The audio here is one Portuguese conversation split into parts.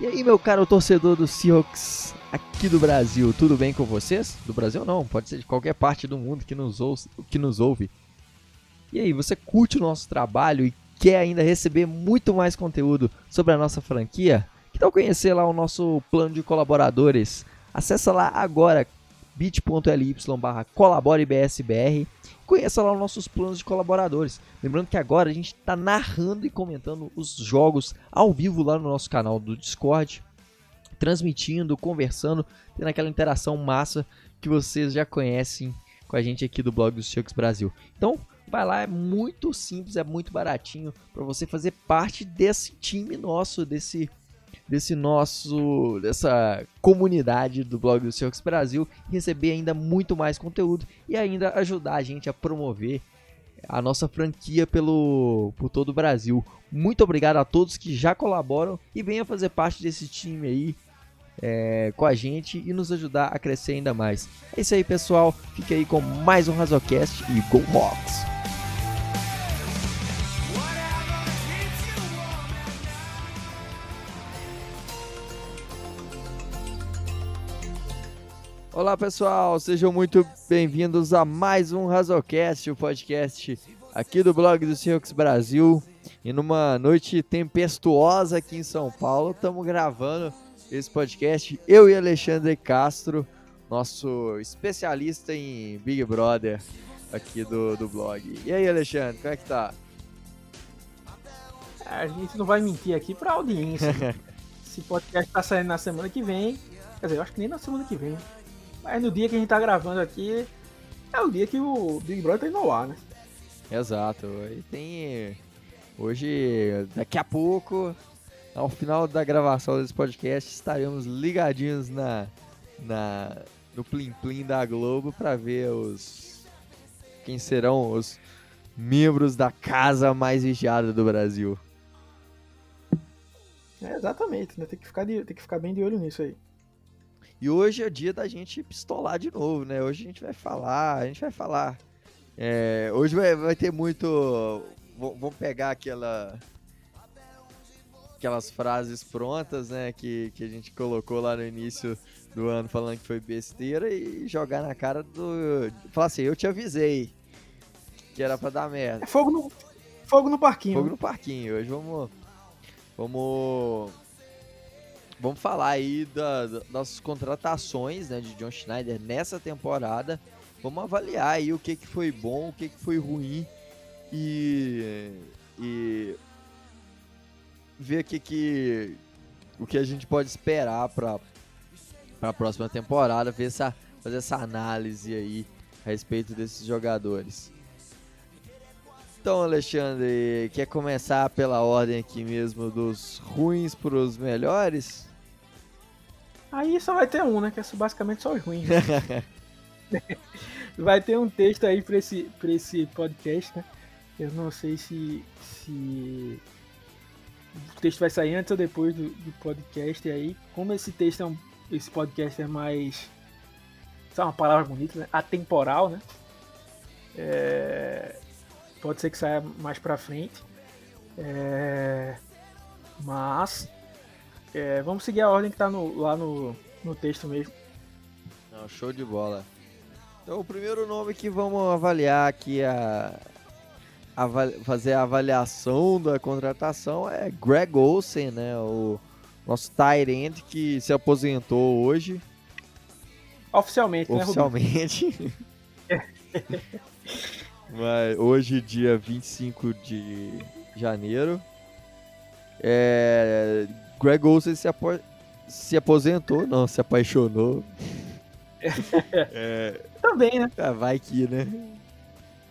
E aí, meu caro torcedor do Seahawks aqui do Brasil, tudo bem com vocês? Do Brasil não, pode ser de qualquer parte do mundo que nos, ouça, que nos ouve. E aí, você curte o nosso trabalho e quer ainda receber muito mais conteúdo sobre a nossa franquia? Que tal conhecer lá o nosso plano de colaboradores? Acesse lá agora bit.ly barra colaborebsbr conheça lá os nossos planos de colaboradores. Lembrando que agora a gente está narrando e comentando os jogos ao vivo lá no nosso canal do Discord, transmitindo, conversando, tendo aquela interação massa que vocês já conhecem com a gente aqui do blog dos Chucks Brasil. Então, vai lá, é muito simples, é muito baratinho para você fazer parte desse time nosso, desse desse nosso dessa comunidade do blog do Seahawks Brasil, receber ainda muito mais conteúdo e ainda ajudar a gente a promover a nossa franquia pelo por todo o Brasil. Muito obrigado a todos que já colaboram e venham fazer parte desse time aí é, com a gente e nos ajudar a crescer ainda mais. É isso aí, pessoal. Fique aí com mais um Razocast e Go Hawks! Olá pessoal, sejam muito bem-vindos a mais um Razocast, o podcast aqui do blog do Seahawks Brasil. E numa noite tempestuosa aqui em São Paulo, estamos gravando esse podcast, eu e Alexandre Castro, nosso especialista em Big Brother aqui do, do blog. E aí, Alexandre, como é que tá? A gente não vai mentir aqui pra audiência. Esse podcast tá saindo na semana que vem. Quer dizer, eu acho que nem na semana que vem. Mas no dia que a gente tá gravando aqui, é o dia que o Big Brother tá indo ao ar, né? Exato. E tem. Hoje, daqui a pouco, ao final da gravação desse podcast, estaremos ligadinhos na, na no Plim Plim da Globo para ver os. Quem serão os membros da casa mais vigiada do Brasil. É, exatamente, né? Tem que, ficar de, tem que ficar bem de olho nisso aí. E hoje é dia da gente pistolar de novo, né? Hoje a gente vai falar, a gente vai falar. É, hoje vai, vai ter muito. Vamos pegar aquela. Aquelas frases prontas, né? Que, que a gente colocou lá no início do ano falando que foi besteira e jogar na cara do. Falar assim, eu te avisei que era pra dar merda. É fogo no, fogo no parquinho. Fogo no parquinho. Hoje vamos. Vamos vamos falar aí da, das contratações né, de John Schneider nessa temporada. Vamos avaliar aí o que, que foi bom, o que, que foi ruim e, e ver o que, que, o que a gente pode esperar para a próxima temporada, ver essa, fazer essa análise aí a respeito desses jogadores. Então, Alexandre, quer começar pela ordem aqui mesmo dos ruins para os melhores? Aí só vai ter um, né? Que é basicamente só os ruins. vai ter um texto aí para esse, pra esse podcast, né? Eu não sei se, se o texto vai sair antes ou depois do, do podcast. E aí, como esse texto é um, esse podcast é mais. Isso é uma palavra bonita, né? Atemporal, né? É, pode ser que saia mais pra frente. É, mas é, vamos seguir a ordem que tá no, lá no, no texto mesmo. Não, show de bola. Então, o primeiro nome que vamos avaliar aqui, a, fazer a avaliação da contratação é Greg Olsen, né? O nosso end que se aposentou hoje. Oficialmente, Oficialmente. né, Oficialmente. Mas hoje, dia 25 de janeiro. É, Greg Olsen se, apo se aposentou, não, se apaixonou. é... Também, né? Ah, vai que, né?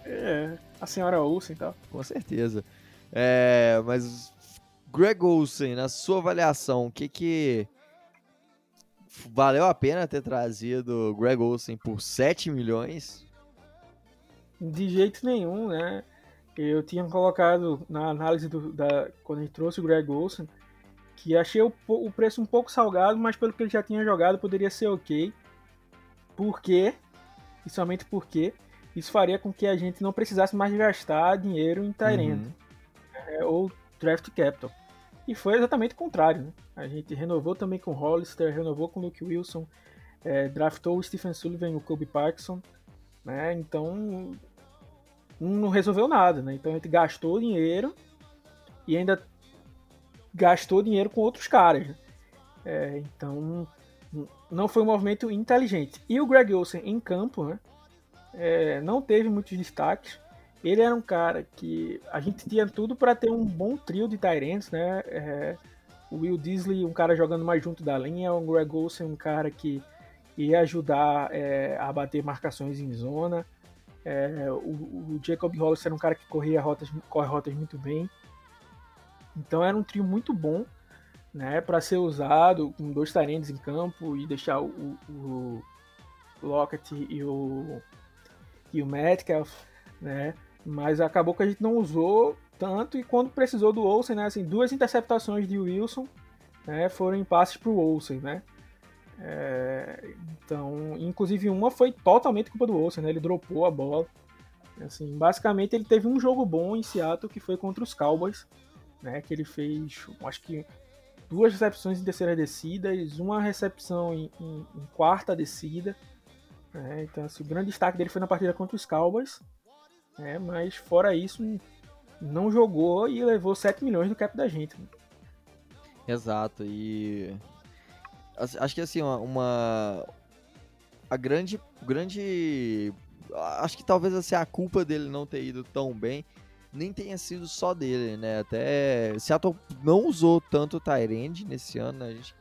É, a senhora Olsen e tal. Com certeza. É, mas Greg Olsen, na sua avaliação, o que que valeu a pena ter trazido Greg Olsen por 7 milhões? De jeito nenhum, né? Eu tinha colocado na análise do, da quando a gente trouxe o Greg Olsen que achei o, o, preço um pouco salgado, mas pelo que ele já tinha jogado poderia ser ok. Por quê? E somente porque isso faria com que a gente não precisasse mais gastar dinheiro em Tyrant uhum. é, ou Draft Capital. E foi exatamente o contrário. Né? A gente renovou também com Hollister, renovou com Luke Wilson, é, draftou o Stephen Sullivan e o Kobe Parkinson. Né? Então não resolveu nada. Né? Então a gente gastou dinheiro e ainda gastou dinheiro com outros caras. Né? É, então não foi um movimento inteligente. E o Greg Olsen em campo né, é, não teve muitos destaques. Ele era um cara que a gente tinha tudo para ter um bom trio de Tyrants, né? É, o Will Disley, um cara jogando mais junto da linha, o Greg Olsen, um cara que ia ajudar é, a bater marcações em zona. É, o, o, Jacob Hollis era um cara que corria rotas, corre rotas muito bem. Então era um trio muito bom, né, para ser usado com dois tarendes em campo e deixar o, o, o Lockett e o e o Metcalf, né? Mas acabou que a gente não usou tanto e quando precisou do Olsen, né, assim, duas interceptações de Wilson, né, foram em passes para o Olsen, né? É, então, inclusive uma foi totalmente culpa do Olsen, né? Ele dropou a bola. Assim, basicamente ele teve um jogo bom em Seattle que foi contra os Cowboys, né? Que ele fez, acho que duas recepções em terceira descida, uma recepção em, em, em quarta descida. Né? Então, assim, o grande destaque dele foi na partida contra os Cowboys. Né? Mas fora isso, não jogou e levou 7 milhões do cap da gente. Né? Exato, e acho que assim, uma, uma a grande grande acho que talvez assim, a culpa dele não ter ido tão bem nem tenha sido só dele, né? Até Seattle não usou tanto o Tyrande nesse ano, a gente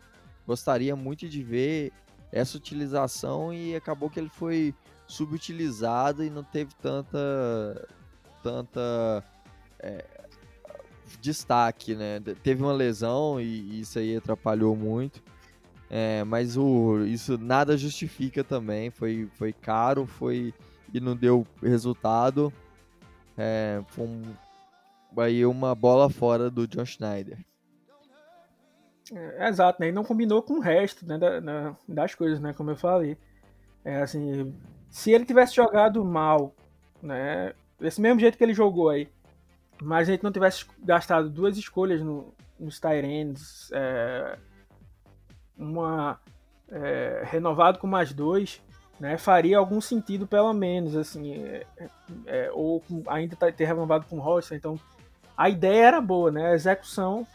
gostaria muito de ver essa utilização e acabou que ele foi subutilizado e não teve tanta tanta é, destaque, né? Teve uma lesão e isso aí atrapalhou muito. É, mas o, isso nada justifica também. Foi, foi caro, foi e não deu resultado. É, foi um, aí uma bola fora do John Schneider. É, exato, né? E não combinou com o resto né, da, da, das coisas, né? Como eu falei. É, assim, se ele tivesse jogado mal, né? Desse mesmo jeito que ele jogou aí, mas a gente não tivesse gastado duas escolhas no, nos Tyrands, é, uma é, renovado com mais dois, né, faria algum sentido pelo menos, assim, é, é, ou com, ainda tá, ter renovado com o Rocha, então a ideia era boa, né, a execução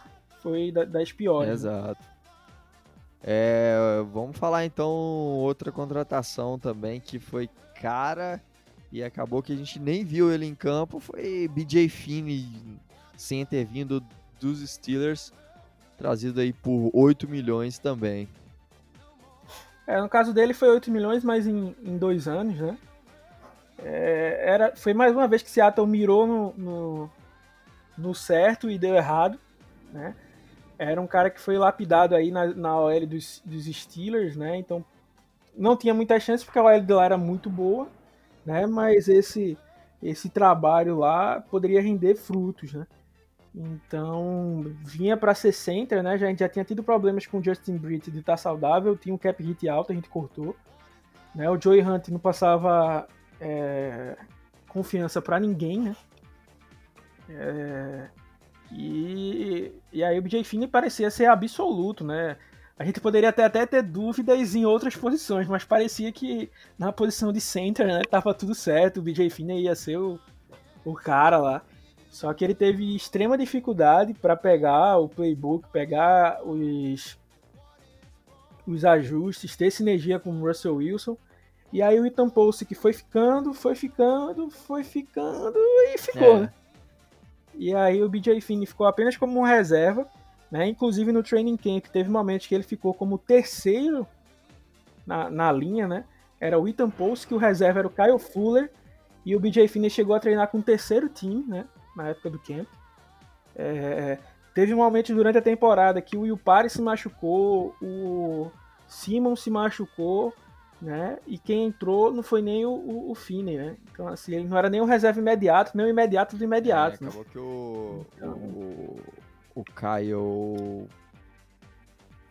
foi da, das piores. Exato. Né? É, vamos falar então outra contratação também que foi cara e acabou que a gente nem viu ele em campo, foi BJ Finney, center vindo dos Steelers, trazido aí por 8 milhões também. É, no caso dele foi 8 milhões, mas em, em dois anos, né? É, era, foi mais uma vez que Seattle mirou no, no, no, certo e deu errado, né? Era um cara que foi lapidado aí na, na OL dos, dos Steelers, né? Então não tinha muita chance porque a OL de lá era muito boa, né? Mas esse, esse trabalho lá poderia render frutos, né? Então, vinha para ser center, né? Já, a gente já tinha tido problemas com o Justin Britt de estar tá saudável, tinha um cap hit alto, a gente cortou. Né? O Joey Hunt não passava é, confiança para ninguém, né? É, e, e aí o BJ Finney parecia ser absoluto, né? A gente poderia até, até ter dúvidas em outras posições, mas parecia que na posição de center, né, tava tudo certo, o BJ Finney ia ser o, o cara lá. Só que ele teve extrema dificuldade para pegar o playbook, pegar os, os ajustes, ter sinergia com o Russell Wilson. E aí o Ethan Pulse que foi ficando, foi ficando, foi ficando e ficou, é. né? E aí o BJ Finn ficou apenas como uma reserva, né? Inclusive no training camp teve momentos que ele ficou como terceiro na, na linha, né? Era o Ethan Pulse, que o reserva era o Kyle Fuller, e o BJ Finn chegou a treinar com o terceiro time, né? Na época do camp. É, teve um momento durante a temporada que o Parry se machucou, o Simon se machucou, né? E quem entrou não foi nem o, o, o Finney, né? Então, assim, ele não era nem o reserva imediato, nem o imediato do imediato. É, acabou né? que o, então, o, o Caio...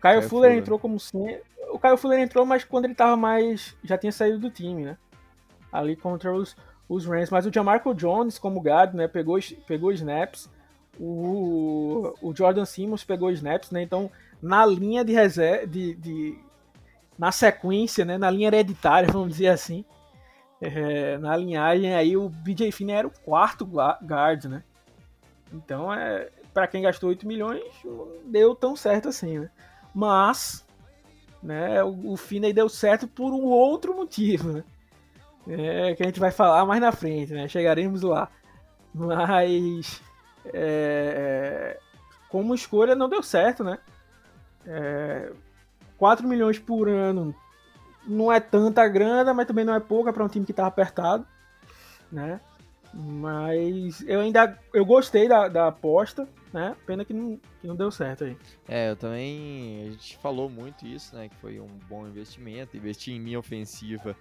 Caio Fuller, Fuller entrou como sim. O Caio Fuller entrou, mas quando ele tava mais. já tinha saído do time, né? Ali contra os, os Rams. Mas o Jamarco Jones, como gado, né, pegou, pegou snaps. o, o Jordan Simmons pegou snaps, né? Então, na linha de reserva, de, de, na sequência, né? Na linha hereditária, vamos dizer assim, é, na linhagem aí o BJ Finney era o quarto guard, né? Então, é, para quem gastou 8 milhões, não deu tão certo assim, né? Mas, né, o, o Finney deu certo por um outro motivo, né? É, que a gente vai falar mais na frente, né? Chegaremos lá. Mas, é, como escolha, não deu certo, né? É, 4 milhões por ano não é tanta grana, mas também não é pouca para um time que estava apertado, né? Mas eu ainda eu gostei da, da aposta, né? Pena que não, que não deu certo aí. É, eu também. A gente falou muito isso, né? Que foi um bom investimento. Investir em minha ofensiva,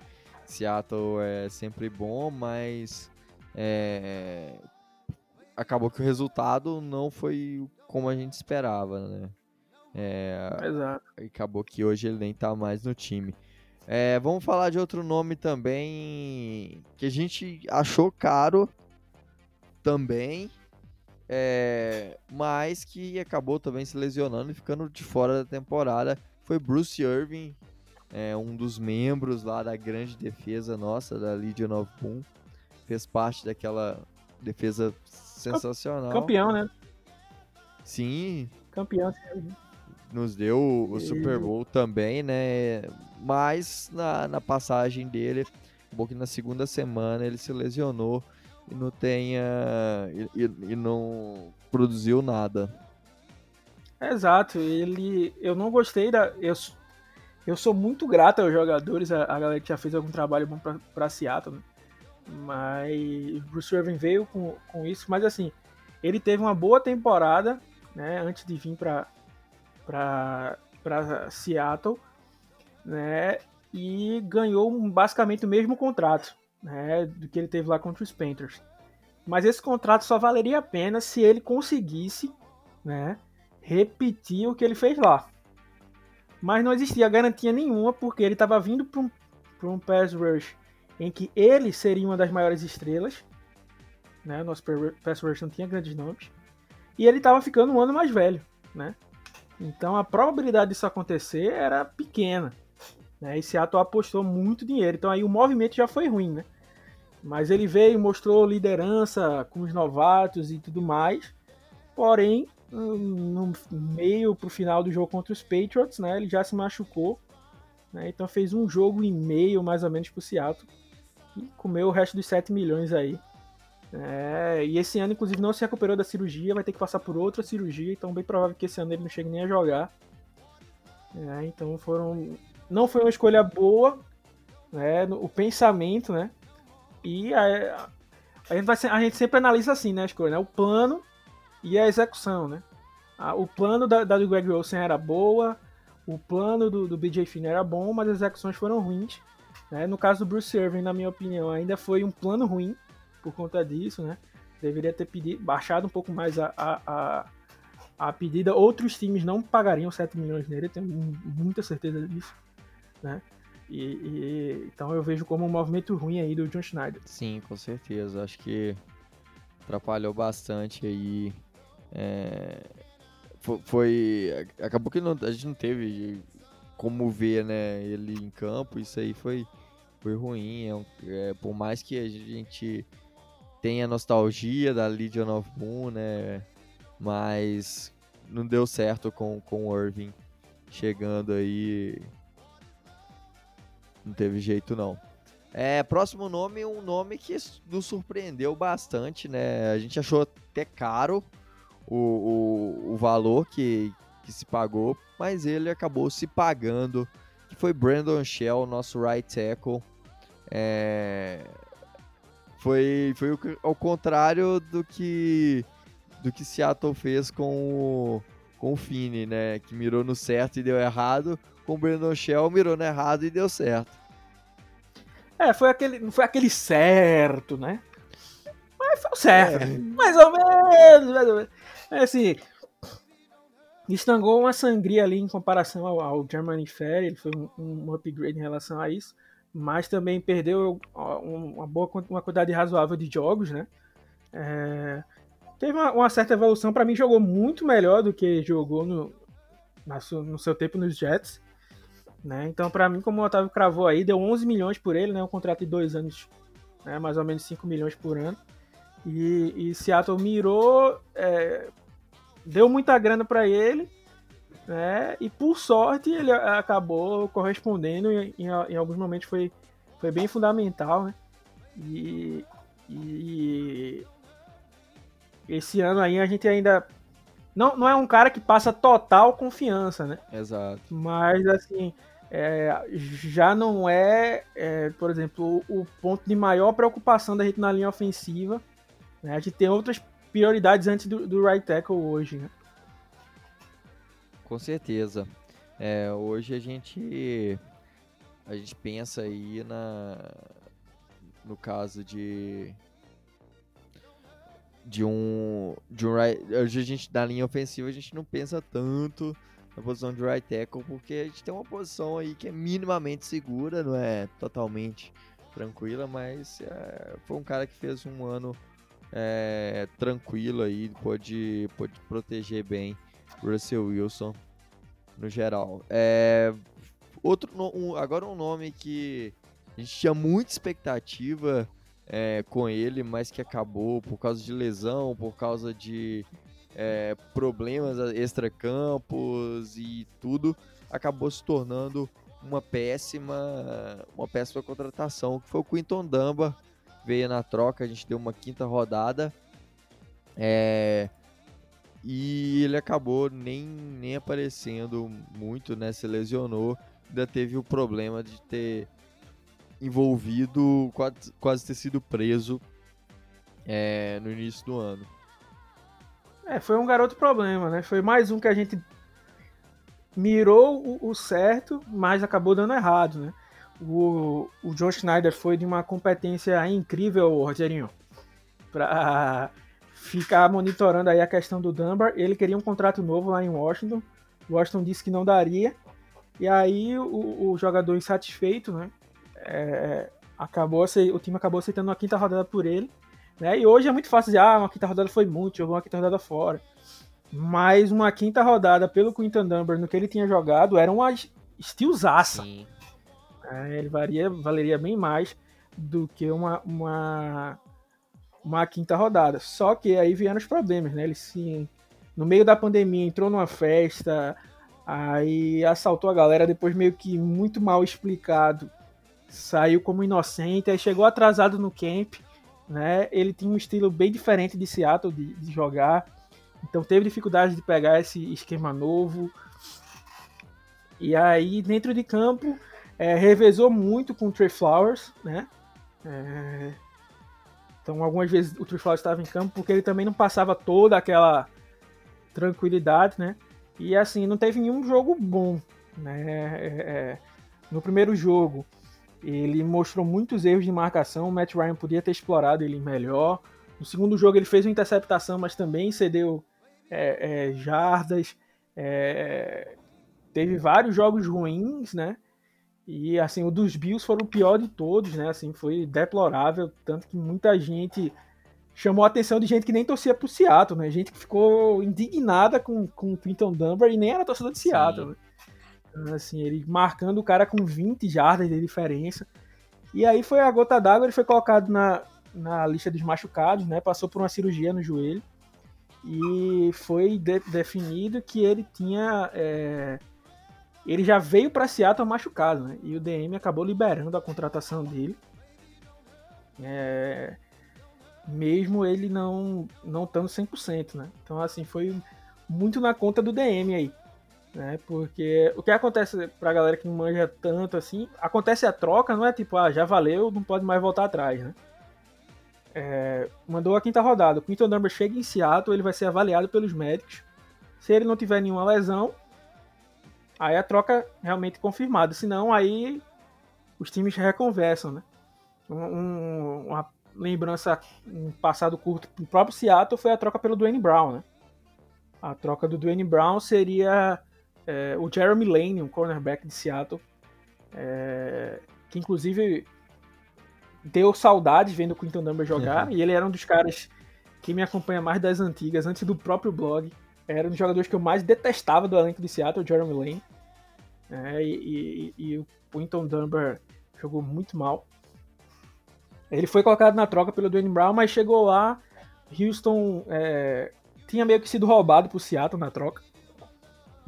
Seattle é sempre bom, mas é, acabou que o resultado não foi como a gente esperava, né? É, Exato. Acabou que hoje ele nem tá mais no time. É, vamos falar de outro nome também que a gente achou caro também, é, mas que acabou também se lesionando e ficando de fora da temporada. Foi Bruce Irving, é, um dos membros lá da grande defesa nossa, da Legion of Boom. Fez parte daquela defesa sensacional. Campeão, né? Sim. Campeão, sim nos deu o Super Bowl também, né? Mas na, na passagem dele, um que na segunda semana ele se lesionou e não tenha e, e não produziu nada. Exato, ele eu não gostei da eu, eu sou muito grato aos jogadores, a, a galera que já fez algum trabalho bom para Seattle, né? mas Bruce Irving veio com, com isso, mas assim, ele teve uma boa temporada, né, antes de vir para para Seattle, né? E ganhou basicamente o mesmo contrato, né? Do que ele teve lá contra os Panthers. Mas esse contrato só valeria a pena se ele conseguisse, né? Repetir o que ele fez lá. Mas não existia garantia nenhuma porque ele estava vindo para um, um pass rush em que ele seria uma das maiores estrelas, né? Nosso pass rush não tinha grandes nomes. E ele estava ficando um ano mais velho, né? Então a probabilidade disso acontecer era pequena. Né? E Seattle apostou muito dinheiro. Então aí o movimento já foi ruim, né? Mas ele veio, mostrou liderança com os novatos e tudo mais. Porém, no meio pro final do jogo contra os Patriots, né? Ele já se machucou. Né? Então fez um jogo e meio mais ou menos pro Seattle. E comeu o resto dos 7 milhões aí. É, e esse ano, inclusive, não se recuperou da cirurgia, vai ter que passar por outra cirurgia, então bem provável que esse ano ele não chegue nem a jogar. É, então foram. Não foi uma escolha boa, né? O pensamento, né? E a, a, gente, vai, a gente sempre analisa assim, né? A escolha, né? O plano e a execução, né? o plano da, da do Greg Olsen era boa, o plano do, do BJ Finn era bom, mas as execuções foram ruins. Né? No caso do Bruce Irving, na minha opinião, ainda foi um plano ruim por conta disso, né? Deveria ter pedido, baixado um pouco mais a, a, a, a pedida. Outros times não pagariam 7 milhões nele, tenho muita certeza disso, né? E, e, então eu vejo como um movimento ruim aí do John Schneider. Sim, com certeza. Acho que atrapalhou bastante aí. É, foi, acabou que não, a gente não teve como ver, né, ele em campo. Isso aí foi foi ruim. É, é, por mais que a gente tem a nostalgia da Legion of Moon, né? Mas não deu certo com, com o Irving chegando aí. Não teve jeito não. É, próximo nome, um nome que nos surpreendeu bastante, né? A gente achou até caro o, o, o valor que, que se pagou, mas ele acabou se pagando, que foi Brandon Shell, nosso right tackle. É, foi, foi ao contrário do que do que Seattle fez com o, com o Fini, né? Que mirou no certo e deu errado. Com o Brandon Shell mirou no errado e deu certo. É, foi aquele, não foi aquele certo, né? Mas foi o certo. É. Mais ou menos, mais ou menos. É assim, estangou uma sangria ali em comparação ao, ao Germany Fair, ele foi um, um upgrade em relação a isso mas também perdeu uma boa uma quantidade razoável de jogos, né? É, teve uma, uma certa evolução. Para mim, jogou muito melhor do que jogou no, no seu tempo nos Jets. Né? Então, para mim, como o Otávio cravou aí, deu 11 milhões por ele, né? um contrato de dois anos, né? mais ou menos 5 milhões por ano. E, e Seattle mirou, é, deu muita grana para ele, né? E por sorte ele acabou correspondendo em, em, em alguns momentos foi, foi bem fundamental, né? E, e esse ano aí a gente ainda não, não é um cara que passa total confiança, né? Exato. Mas assim, é, já não é, é, por exemplo, o, o, ponto de maior preocupação da gente na linha ofensiva. Né? A gente tem outras prioridades antes do, do right tackle hoje, né? Com certeza. É, hoje a gente a gente pensa aí na no caso de de um de um hoje a gente na linha ofensiva a gente não pensa tanto na posição de right tackle porque a gente tem uma posição aí que é minimamente segura, não é totalmente tranquila, mas é, foi um cara que fez um ano é, tranquilo aí, pode pode proteger bem Russell Wilson no geral. É, outro, um, agora um nome que a gente tinha muita expectativa é, com ele, mas que acabou por causa de lesão, por causa de é, problemas extracampos e tudo, acabou se tornando uma péssima, uma péssima contratação, que foi o Quinton Damba, veio na troca, a gente deu uma quinta rodada, é, e ele acabou nem, nem aparecendo muito, né? Se lesionou. Ainda teve o problema de ter envolvido, quase, quase ter sido preso é, no início do ano. É, foi um garoto problema, né? Foi mais um que a gente mirou o, o certo, mas acabou dando errado, né? O, o John Schneider foi de uma competência incrível, Rogerinho, para ficar monitorando aí a questão do Dunbar. Ele queria um contrato novo lá em Washington. Washington disse que não daria. E aí o, o jogador insatisfeito, né? É, acabou, o time acabou aceitando uma quinta rodada por ele. Né? E hoje é muito fácil dizer, ah, uma quinta rodada foi muito, jogou uma quinta rodada fora. Mas uma quinta rodada pelo Quinton Dunbar no que ele tinha jogado era uma estilzaça. É, ele varia, valeria bem mais do que uma, uma uma quinta rodada. Só que aí vieram os problemas, né? Ele se no meio da pandemia entrou numa festa, aí assaltou a galera, depois meio que muito mal explicado, saiu como inocente, aí chegou atrasado no camp, né? Ele tinha um estilo bem diferente de Seattle de, de jogar, então teve dificuldade de pegar esse esquema novo. E aí dentro de campo é, revezou muito com o Trey Flowers, né? É, então, algumas vezes o Truffaut estava em campo porque ele também não passava toda aquela tranquilidade, né? E assim, não teve nenhum jogo bom, né? É, é, no primeiro jogo, ele mostrou muitos erros de marcação. O Matt Ryan podia ter explorado ele melhor. No segundo jogo, ele fez uma interceptação, mas também cedeu é, é jardas. É, teve vários jogos ruins, né? E assim, o dos Bills foi o pior de todos, né? Assim, foi deplorável, tanto que muita gente chamou a atenção de gente que nem torcia pro Seattle, né? Gente que ficou indignada com, com o Quinton Dunbar e nem era torcedor de Seattle, né? Então, assim, ele marcando o cara com 20 jardas de diferença. E aí foi a gota d'água, ele foi colocado na, na lista dos machucados, né? Passou por uma cirurgia no joelho. E foi de, definido que ele tinha é, ele já veio para Seattle machucado, né? E o DM acabou liberando a contratação dele. É... Mesmo ele não não estando 100%, né? Então, assim, foi muito na conta do DM aí. Né? Porque o que acontece pra galera que não manja tanto assim, acontece a troca, não é tipo, ah, já valeu, não pode mais voltar atrás, né? É, mandou a quinta rodada. O Quinton Dunbar chega em Seattle, ele vai ser avaliado pelos médicos. Se ele não tiver nenhuma lesão, Aí a troca realmente confirmada. Senão, aí os times reconversam, né? Um, uma lembrança, um passado curto pro próprio Seattle foi a troca pelo Dwayne Brown, né? A troca do Dwayne Brown seria é, o Jeremy Lane, um cornerback de Seattle, é, que inclusive deu saudades vendo o Quinton Dunbar jogar, uhum. e ele era um dos caras quem me acompanha mais das antigas, antes do próprio blog, era um dos jogadores que eu mais detestava do elenco de Seattle, o Jeremy Lane. É, e, e, e, o Quinton Dunbar jogou muito mal. Ele foi colocado na troca pelo Dwayne Brown, mas chegou lá, Houston é, tinha meio que sido roubado pro Seattle na troca.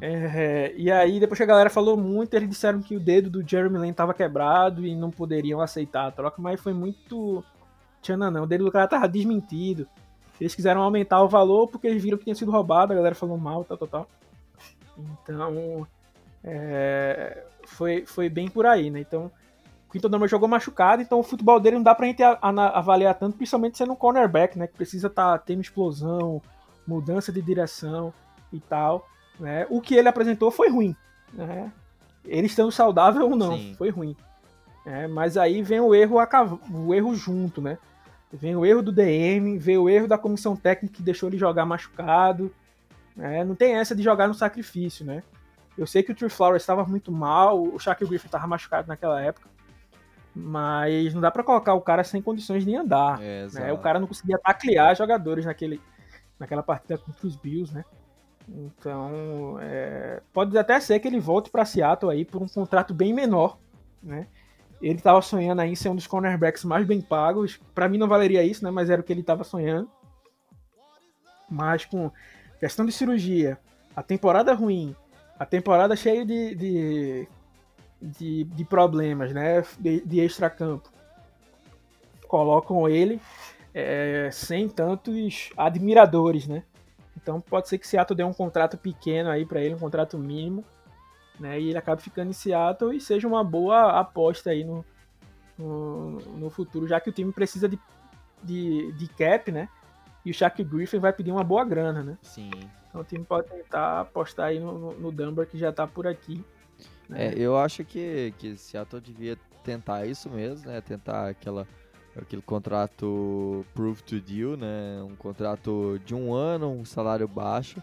É, e aí, depois que a galera falou muito, eles disseram que o dedo do Jeremy Lane tava quebrado e não poderiam aceitar a troca, mas foi muito. Tchana não, o dedo do cara tava desmentido. Eles quiseram aumentar o valor porque eles viram que tinha sido roubado, a galera falou mal, tal, tal, tal. Então, é, foi, foi bem por aí, né? Então, o Quinton Dunbar jogou machucado, então o futebol dele não dá pra gente avaliar tanto, principalmente sendo um cornerback, né? Que precisa tá tendo explosão, mudança de direção e tal. Né? O que ele apresentou foi ruim. Né? Ele estando saudável ou não, Sim. foi ruim. É, mas aí vem o erro, o erro junto, né? Vem o erro do DM, vem o erro da comissão técnica que deixou ele jogar machucado. Né? Não tem essa de jogar no sacrifício, né? Eu sei que o Tree Flowers estava muito mal, o Shaquille Griffin estava machucado naquela época, mas não dá para colocar o cara sem condições de andar. É, né? O cara não conseguia taclear jogadores naquele, naquela partida contra os Bills, né? Então, é, pode até ser que ele volte para Seattle aí por um contrato bem menor, né? Ele estava sonhando aí em ser um dos cornerbacks mais bem pagos. Para mim não valeria isso, né? Mas era o que ele estava sonhando. Mas com questão de cirurgia, a temporada ruim, a temporada cheia de, de, de, de problemas, né? De, de extracampo. Colocam ele é, sem tantos admiradores, né? Então pode ser que Seattle dê um contrato pequeno aí para ele, um contrato mínimo, né? E ele acabe ficando em Seattle e seja uma boa aposta aí no, no, no futuro, já que o time precisa de, de, de cap, né? E o Shaq Griffin vai pedir uma boa grana, né? Sim. Então o time pode tentar apostar aí no, no, no Dunbar que já tá por aqui. Né? É, eu acho que, que Seattle devia tentar isso mesmo, né? Tentar aquela aquele contrato proof to deal, né? Um contrato de um ano, um salário baixo.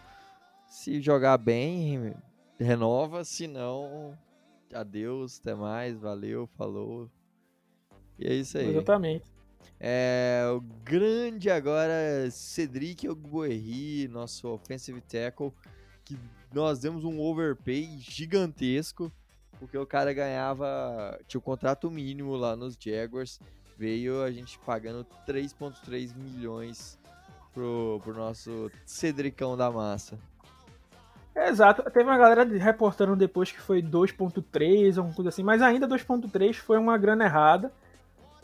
Se jogar bem, renova, se não, adeus, até mais, valeu, falou. E é isso aí. Exatamente. É, o grande agora Cedric Ogbuerri, nosso offensive tackle, que nós demos um overpay gigantesco, porque o cara ganhava, tinha o contrato mínimo lá nos Jaguars veio a gente pagando 3,3 milhões pro, pro nosso Cedricão da massa. Exato, teve uma galera reportando depois que foi 2.3 ou coisa assim, mas ainda 2.3 foi uma grana errada,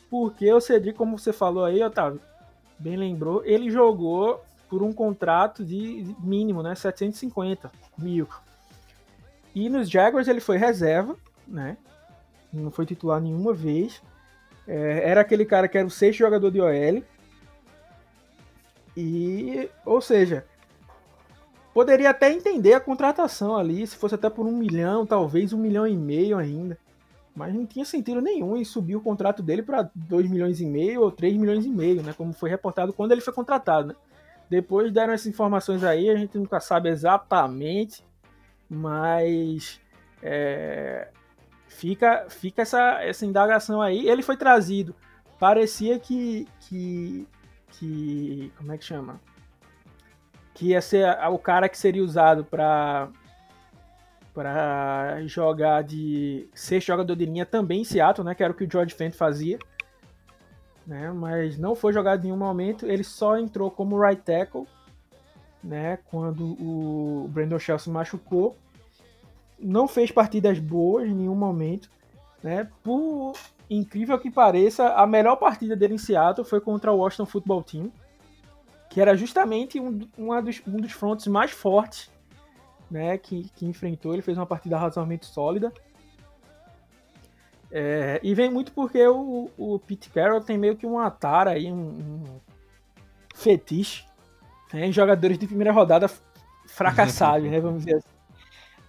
porque o Cedric, como você falou aí, Otávio, bem lembrou, ele jogou por um contrato de mínimo, né, 750 mil. E nos Jaguars ele foi reserva, né, não foi titular nenhuma vez, é, era aquele cara que era o sexto jogador de OL. E, ou seja, poderia até entender a contratação ali, se fosse até por um milhão, talvez um milhão e meio ainda. Mas não tinha sentido nenhum em subir o contrato dele para 2 milhões e meio ou 3 milhões e meio, né? Como foi reportado quando ele foi contratado, né? Depois deram essas informações aí, a gente nunca sabe exatamente, mas é, fica, fica essa, essa indagação aí. Ele foi trazido. Parecia que, que, que. Como é que chama? Que ia ser o cara que seria usado para para jogar de ser jogador de linha também em Seattle, né? Que era o que o George Fent fazia. Né, mas não foi jogado em nenhum momento. Ele só entrou como right tackle, né? Quando o Brandon Shell se machucou não fez partidas boas em nenhum momento, né? Por incrível que pareça, a melhor partida dele em Seattle foi contra o Washington Football Team, que era justamente um, uma dos, um dos fronts mais fortes, né? Que, que enfrentou. Ele fez uma partida razoavelmente sólida. É, e vem muito porque o, o Pete Carroll tem meio que uma tara aí, um, um fetiche né, em jogadores de primeira rodada fracassados, né? Vamos dizer assim.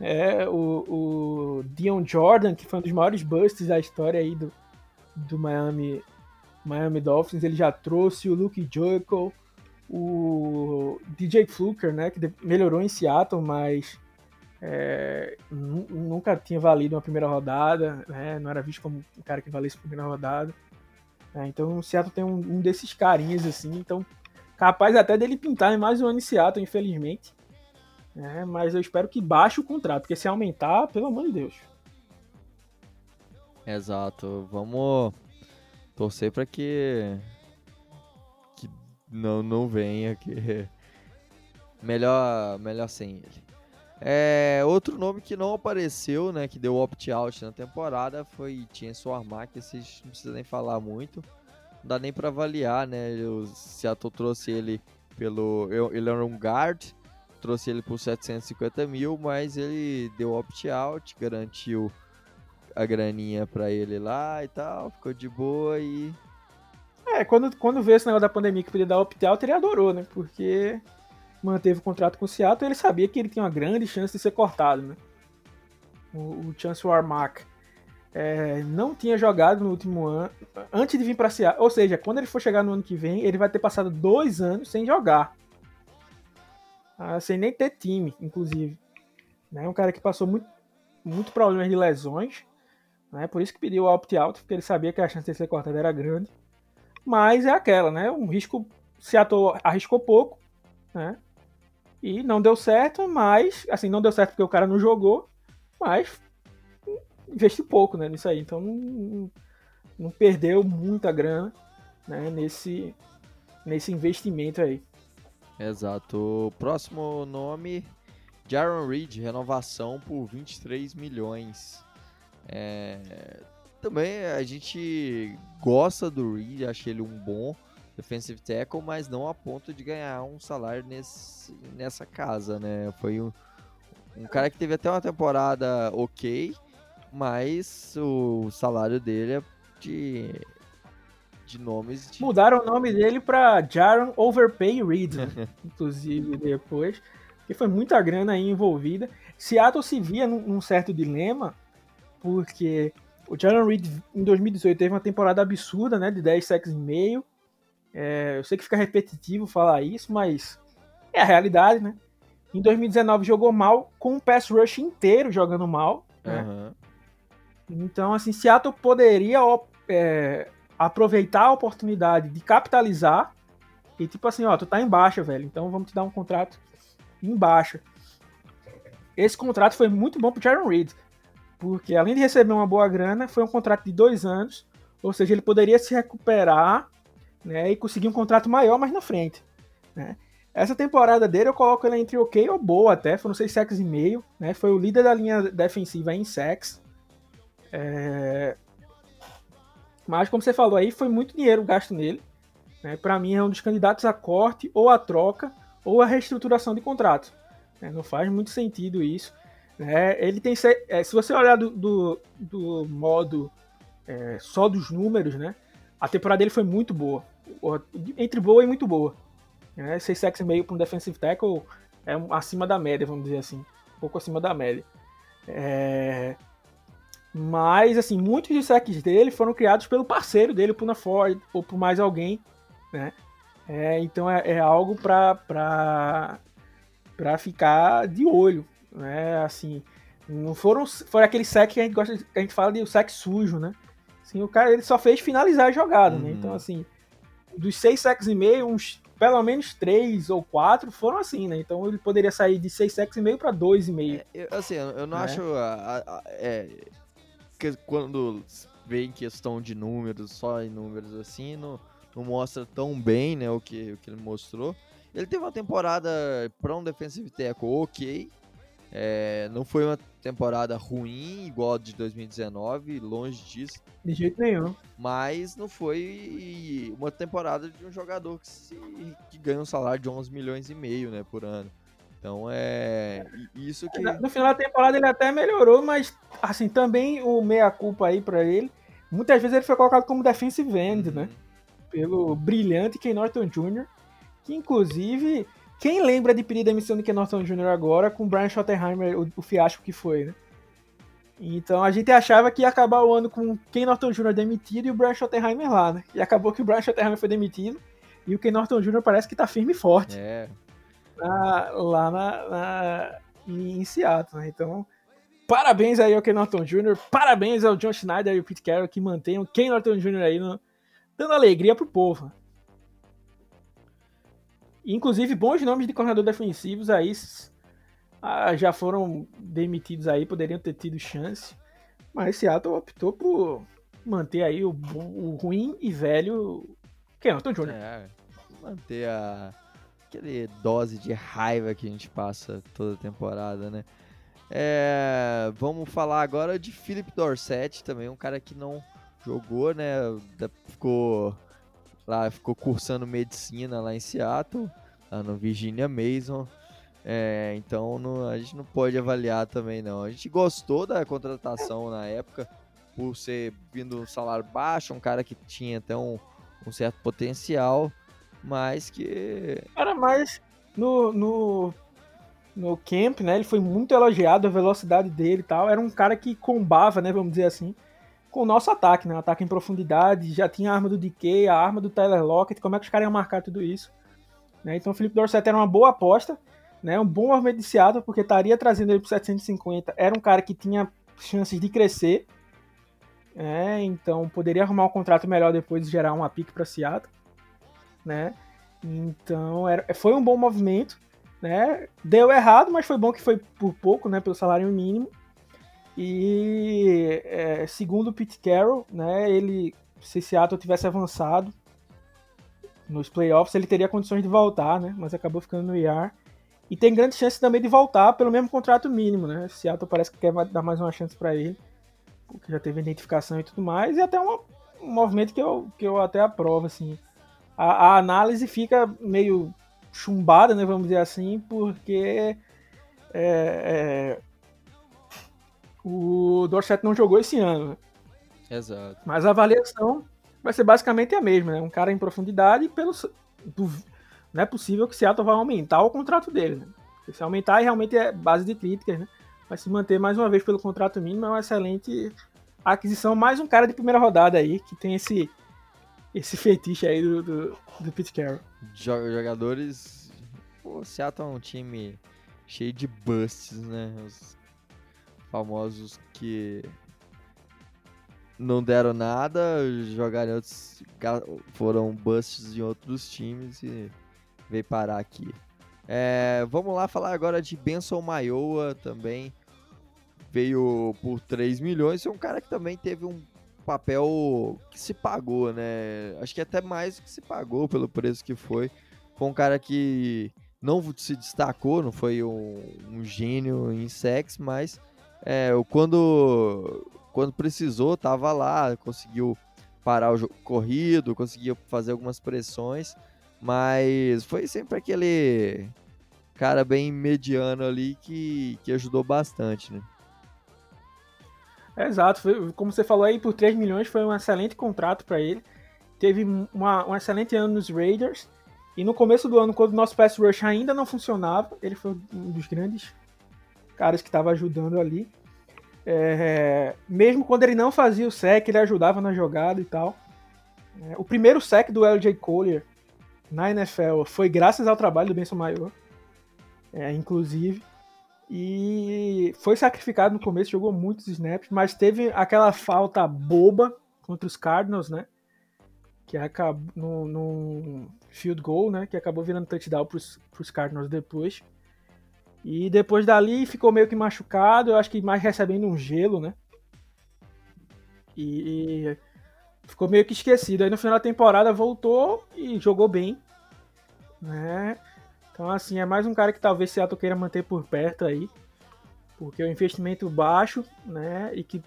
É, o, o Dion Jordan, que foi um dos maiores busts da história aí do, do Miami, Miami Dolphins, ele já trouxe o Luke Joyko, o DJ Fluker, né, que melhorou em Seattle, mas é, nunca tinha valido uma primeira rodada, né, não era visto como um cara que valesse primeira rodada. É, então o Seattle tem um, um, desses carinhas assim, então Capaz até dele pintar mais um ano em Seattle, infelizmente. É, mas eu espero que baixe o contrato, porque se aumentar, pelo amor de Deus. Exato. Vamos torcer para que não não venha que melhor melhor sem ele. É, outro nome que não apareceu, né, que deu opt-out na temporada foi Chance Armac, esses não precisa nem falar muito. Não dá nem para avaliar, né? O Seattle trouxe ele pelo ele era um guard, trouxe ele por 750 mil, mas ele deu opt-out, garantiu a graninha pra ele lá e tal, ficou de boa e. É, quando, quando veio esse negócio da pandemia que podia dar opt-out, ele adorou, né? Porque manteve o contrato com o Seattle ele sabia que ele tinha uma grande chance de ser cortado, né? O, o Chancellor Mark é, não tinha jogado no último ano, antes de vir para Seattle. Ou seja, quando ele for chegar no ano que vem, ele vai ter passado dois anos sem jogar. Ah, sem nem ter time, inclusive. Né? Um cara que passou muito, muito problemas de lesões. Né? Por isso que pediu o opt-out, porque ele sabia que a chance de ser cortado era grande. Mas é aquela, né? Um risco. Seattle arriscou pouco, né? E não deu certo, mas. Assim, não deu certo porque o cara não jogou, mas investiu pouco né, nisso aí. Então não, não perdeu muita grana né, nesse, nesse investimento aí. Exato. Próximo nome: Jaron Reed, renovação por 23 milhões. É, também a gente gosta do Reed, acha ele um bom defensive tackle, mas não a ponto de ganhar um salário nesse, nessa casa, né? Foi um, um cara que teve até uma temporada ok, mas o salário dele é de, de nomes. De... Mudaram o nome dele para Jaron Overpay Reed, né? inclusive depois, porque foi muita grana aí envolvida. Seattle se via num, num certo dilema porque o Jalen Reed em 2018 teve uma temporada absurda, né, de 10 sacks e meio. É, eu sei que fica repetitivo falar isso, mas é a realidade, né? Em 2019 jogou mal com o pass rush inteiro jogando mal. Né? Uhum. Então, assim, Seattle poderia é, aproveitar a oportunidade de capitalizar e tipo assim, ó, tu tá em baixa, velho, então vamos te dar um contrato em baixa. Esse contrato foi muito bom pro Jaron Reed porque além de receber uma boa grana, foi um contrato de dois anos, ou seja, ele poderia se recuperar né, e conseguir um contrato maior mais na frente. Né. Essa temporada dele eu coloco ele entre ok ou boa até, foram seis sacks e meio, né, foi o líder da linha defensiva em sacks. É... Mas como você falou aí, foi muito dinheiro gasto nele. Né, Para mim é um dos candidatos a corte ou a troca ou a reestruturação de contrato. Né, não faz muito sentido isso. É, ele tem. É, se você olhar do, do, do modo é, só dos números, né? A temporada dele foi muito boa. Entre boa e muito boa. Né, 6 sacks e meio para um defensive tackle é acima da média, vamos dizer assim. Um pouco acima da média. É... Mas, assim, muitos dos sacks dele foram criados pelo parceiro dele, Puna Ford, ou por mais alguém, né? É, então é, algo para ficar de olho né? Assim, não foram, foi aquele sec que a gente gosta, a gente fala de o sec sujo, né? Assim, o cara ele só fez finalizar a jogada, uhum. né? Então assim, dos seis secs e meio, uns pelo menos três ou quatro foram assim, né? Então ele poderia sair de seis secs e meio para dois e meio. É, assim, eu não né? acho a, a, a, é, que quando vem questão de números, só em números assim, não, não mostra tão bem, né, o que, o que ele mostrou. Ele teve uma temporada para um defensive tackle ok, é, não foi uma temporada ruim, igual a de 2019, longe disso. De jeito nenhum. Mas não foi uma temporada de um jogador que, se, que ganha um salário de 11 milhões e meio né, por ano. Então é isso que. No final da temporada ele até melhorou, mas assim, também o meia-culpa aí para ele. Muitas vezes ele foi colocado como defensive end, né? uhum. né? Pelo brilhante Ken Norton Jr., que inclusive quem lembra de pedir demissão de Ken Norton Jr. agora com o Brian Schottenheimer, o, o, fiasco que foi, né? Então a gente achava que ia acabar o ano com Ken Norton Jr. demitido e o Brian Schottenheimer lá, né? E acabou que o Brian Schottenheimer foi demitido e o Ken Norton Jr. parece que tá firme e forte. É. Na, lá na, na, em Seattle, né? Então, parabéns aí ao Ken Norton Jr., parabéns ao John Schneider e o Pete Carroll que mantêm o Ken Norton Jr. aí no, dando alegria pro povo. Inclusive, bons nomes de coordenador defensivos aí ah, já foram demitidos aí, poderiam ter tido chance. Mas Seattle optou por manter aí o, o ruim e velho Kenton Jr. É, manter a aquele dose de raiva que a gente passa toda temporada, né? É, vamos falar agora de Philip Dorset, também um cara que não jogou, né? Ficou lá, ficou cursando medicina lá em Seattle, lá no Virginia Mason. É, então não, a gente não pode avaliar também não. A gente gostou da contratação na época por ser vindo um salário baixo, um cara que tinha até um, um certo potencial, mas que era mais no, no no camp, né? Ele foi muito elogiado a velocidade dele e tal. Era um cara que combava, né? Vamos dizer assim, com o nosso ataque, né? Ataque em profundidade. Já tinha a arma do DK, a arma do Tyler Lockett. Como é que os caras iam marcar tudo isso? Né? Então o Felipe Dorset era uma boa aposta, né? Um bom movimento de Seattle, porque estaria trazendo ele para 750. Era um cara que tinha chances de crescer. É, então poderia arrumar um contrato melhor depois de gerar uma pique para Seattle, né? Então era, foi um bom movimento né? Deu errado, mas foi bom que foi por pouco, né? Pelo salário mínimo. E é, segundo o Pete Carroll, né? Ele, se Seattle tivesse avançado nos playoffs, ele teria condições de voltar, né? Mas acabou ficando no IR. E tem grande chance também de voltar pelo mesmo contrato mínimo, né? Seattle parece que quer dar mais uma chance para ele, porque já teve identificação e tudo mais, e até um movimento que eu, que eu até aprovo, assim. A, a análise fica meio chumbada, né, vamos dizer assim, porque é, é, o Dorset não jogou esse ano. Né? Exato. Mas a avaliação vai ser basicamente a mesma, né? Um cara em profundidade pelo não é possível que Seattle vá aumentar o contrato dele, né? Porque se aumentar realmente é base de críticas, né? Mas se manter mais uma vez pelo contrato mínimo é uma excelente aquisição, mais um cara de primeira rodada aí que tem esse esse fetiche aí do, do, do Pete Carroll. Jogadores. O Seattle é um time cheio de busts, né? Os famosos que não deram nada, jogaram outros, foram busts em outros times e veio parar aqui. É, vamos lá falar agora de Benson Maioa também. Veio por 3 milhões. É um cara que também teve um papel que se pagou, né? Acho que até mais que se pagou pelo preço que foi. Foi um cara que não se destacou, não foi um, um gênio em sex, mas é, quando, quando precisou, tava lá, conseguiu parar o jogo corrido, conseguiu fazer algumas pressões, mas foi sempre aquele cara bem mediano ali que, que ajudou bastante, né? Exato, foi, como você falou aí, por 3 milhões foi um excelente contrato para ele. Teve uma, um excelente ano nos Raiders. E no começo do ano, quando o nosso pass rush ainda não funcionava, ele foi um dos grandes caras que estava ajudando ali. É, mesmo quando ele não fazia o sec, ele ajudava na jogada e tal. É, o primeiro sec do LJ Collier na NFL foi graças ao trabalho do Benson Maior, é, inclusive. E foi sacrificado no começo, jogou muitos snaps, mas teve aquela falta boba contra os Cardinals, né? Que acabou no field goal, né? Que acabou virando touchdown para os Cardinals depois. E depois dali ficou meio que machucado, eu acho que mais recebendo um gelo, né? E ficou meio que esquecido. Aí no final da temporada voltou e jogou bem, né? Então, assim, é mais um cara que talvez Seattle queira manter por perto aí. Porque o investimento baixo, né? E que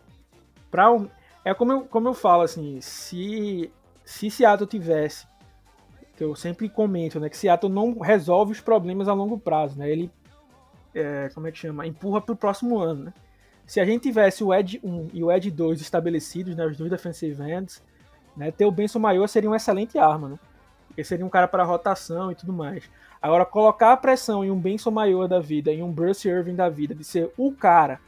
para um, é como eu, como eu falo assim, se se Seattle tivesse que eu sempre comento, né, que Seattle não resolve os problemas a longo prazo, né? Ele é, como é que chama? Empurra para o próximo ano, né? Se a gente tivesse o Edge 1 e o Edge 2 estabelecidos, né, os dois defensive ends, né, ter o Benson Maior seria uma excelente arma, né? Porque seria um cara para rotação e tudo mais. Agora, colocar a pressão em um Benson Maior da vida, em um Bruce Irving da vida, de ser o cara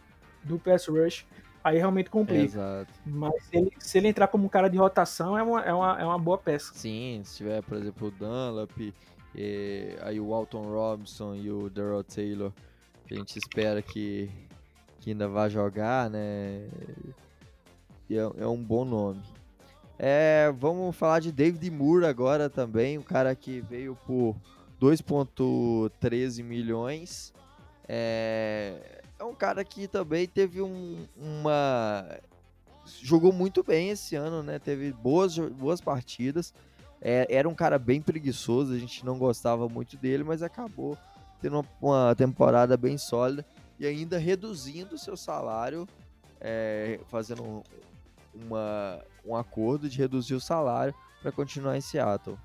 do pass rush, aí realmente complica. Exato. Mas se ele, se ele, entrar como um cara de rotação, é uma, é uma, é uma boa peça. Sim, se tiver, por exemplo, o Dunlap, e, aí o Walton Robinson e o Daryl Taylor, que a gente espera que, que ainda vá jogar, né? É, é um bom nome. É, vamos falar de David Moore agora também, um cara que veio por 2,13 milhões. É, é um cara que também teve um, uma. Jogou muito bem esse ano, né? Teve boas, boas partidas. É, era um cara bem preguiçoso, a gente não gostava muito dele, mas acabou tendo uma, temporada bem sólida e ainda reduzindo seu salário, é, fazendo uma, um acordo de reduzir o salário para continuar em Seattle.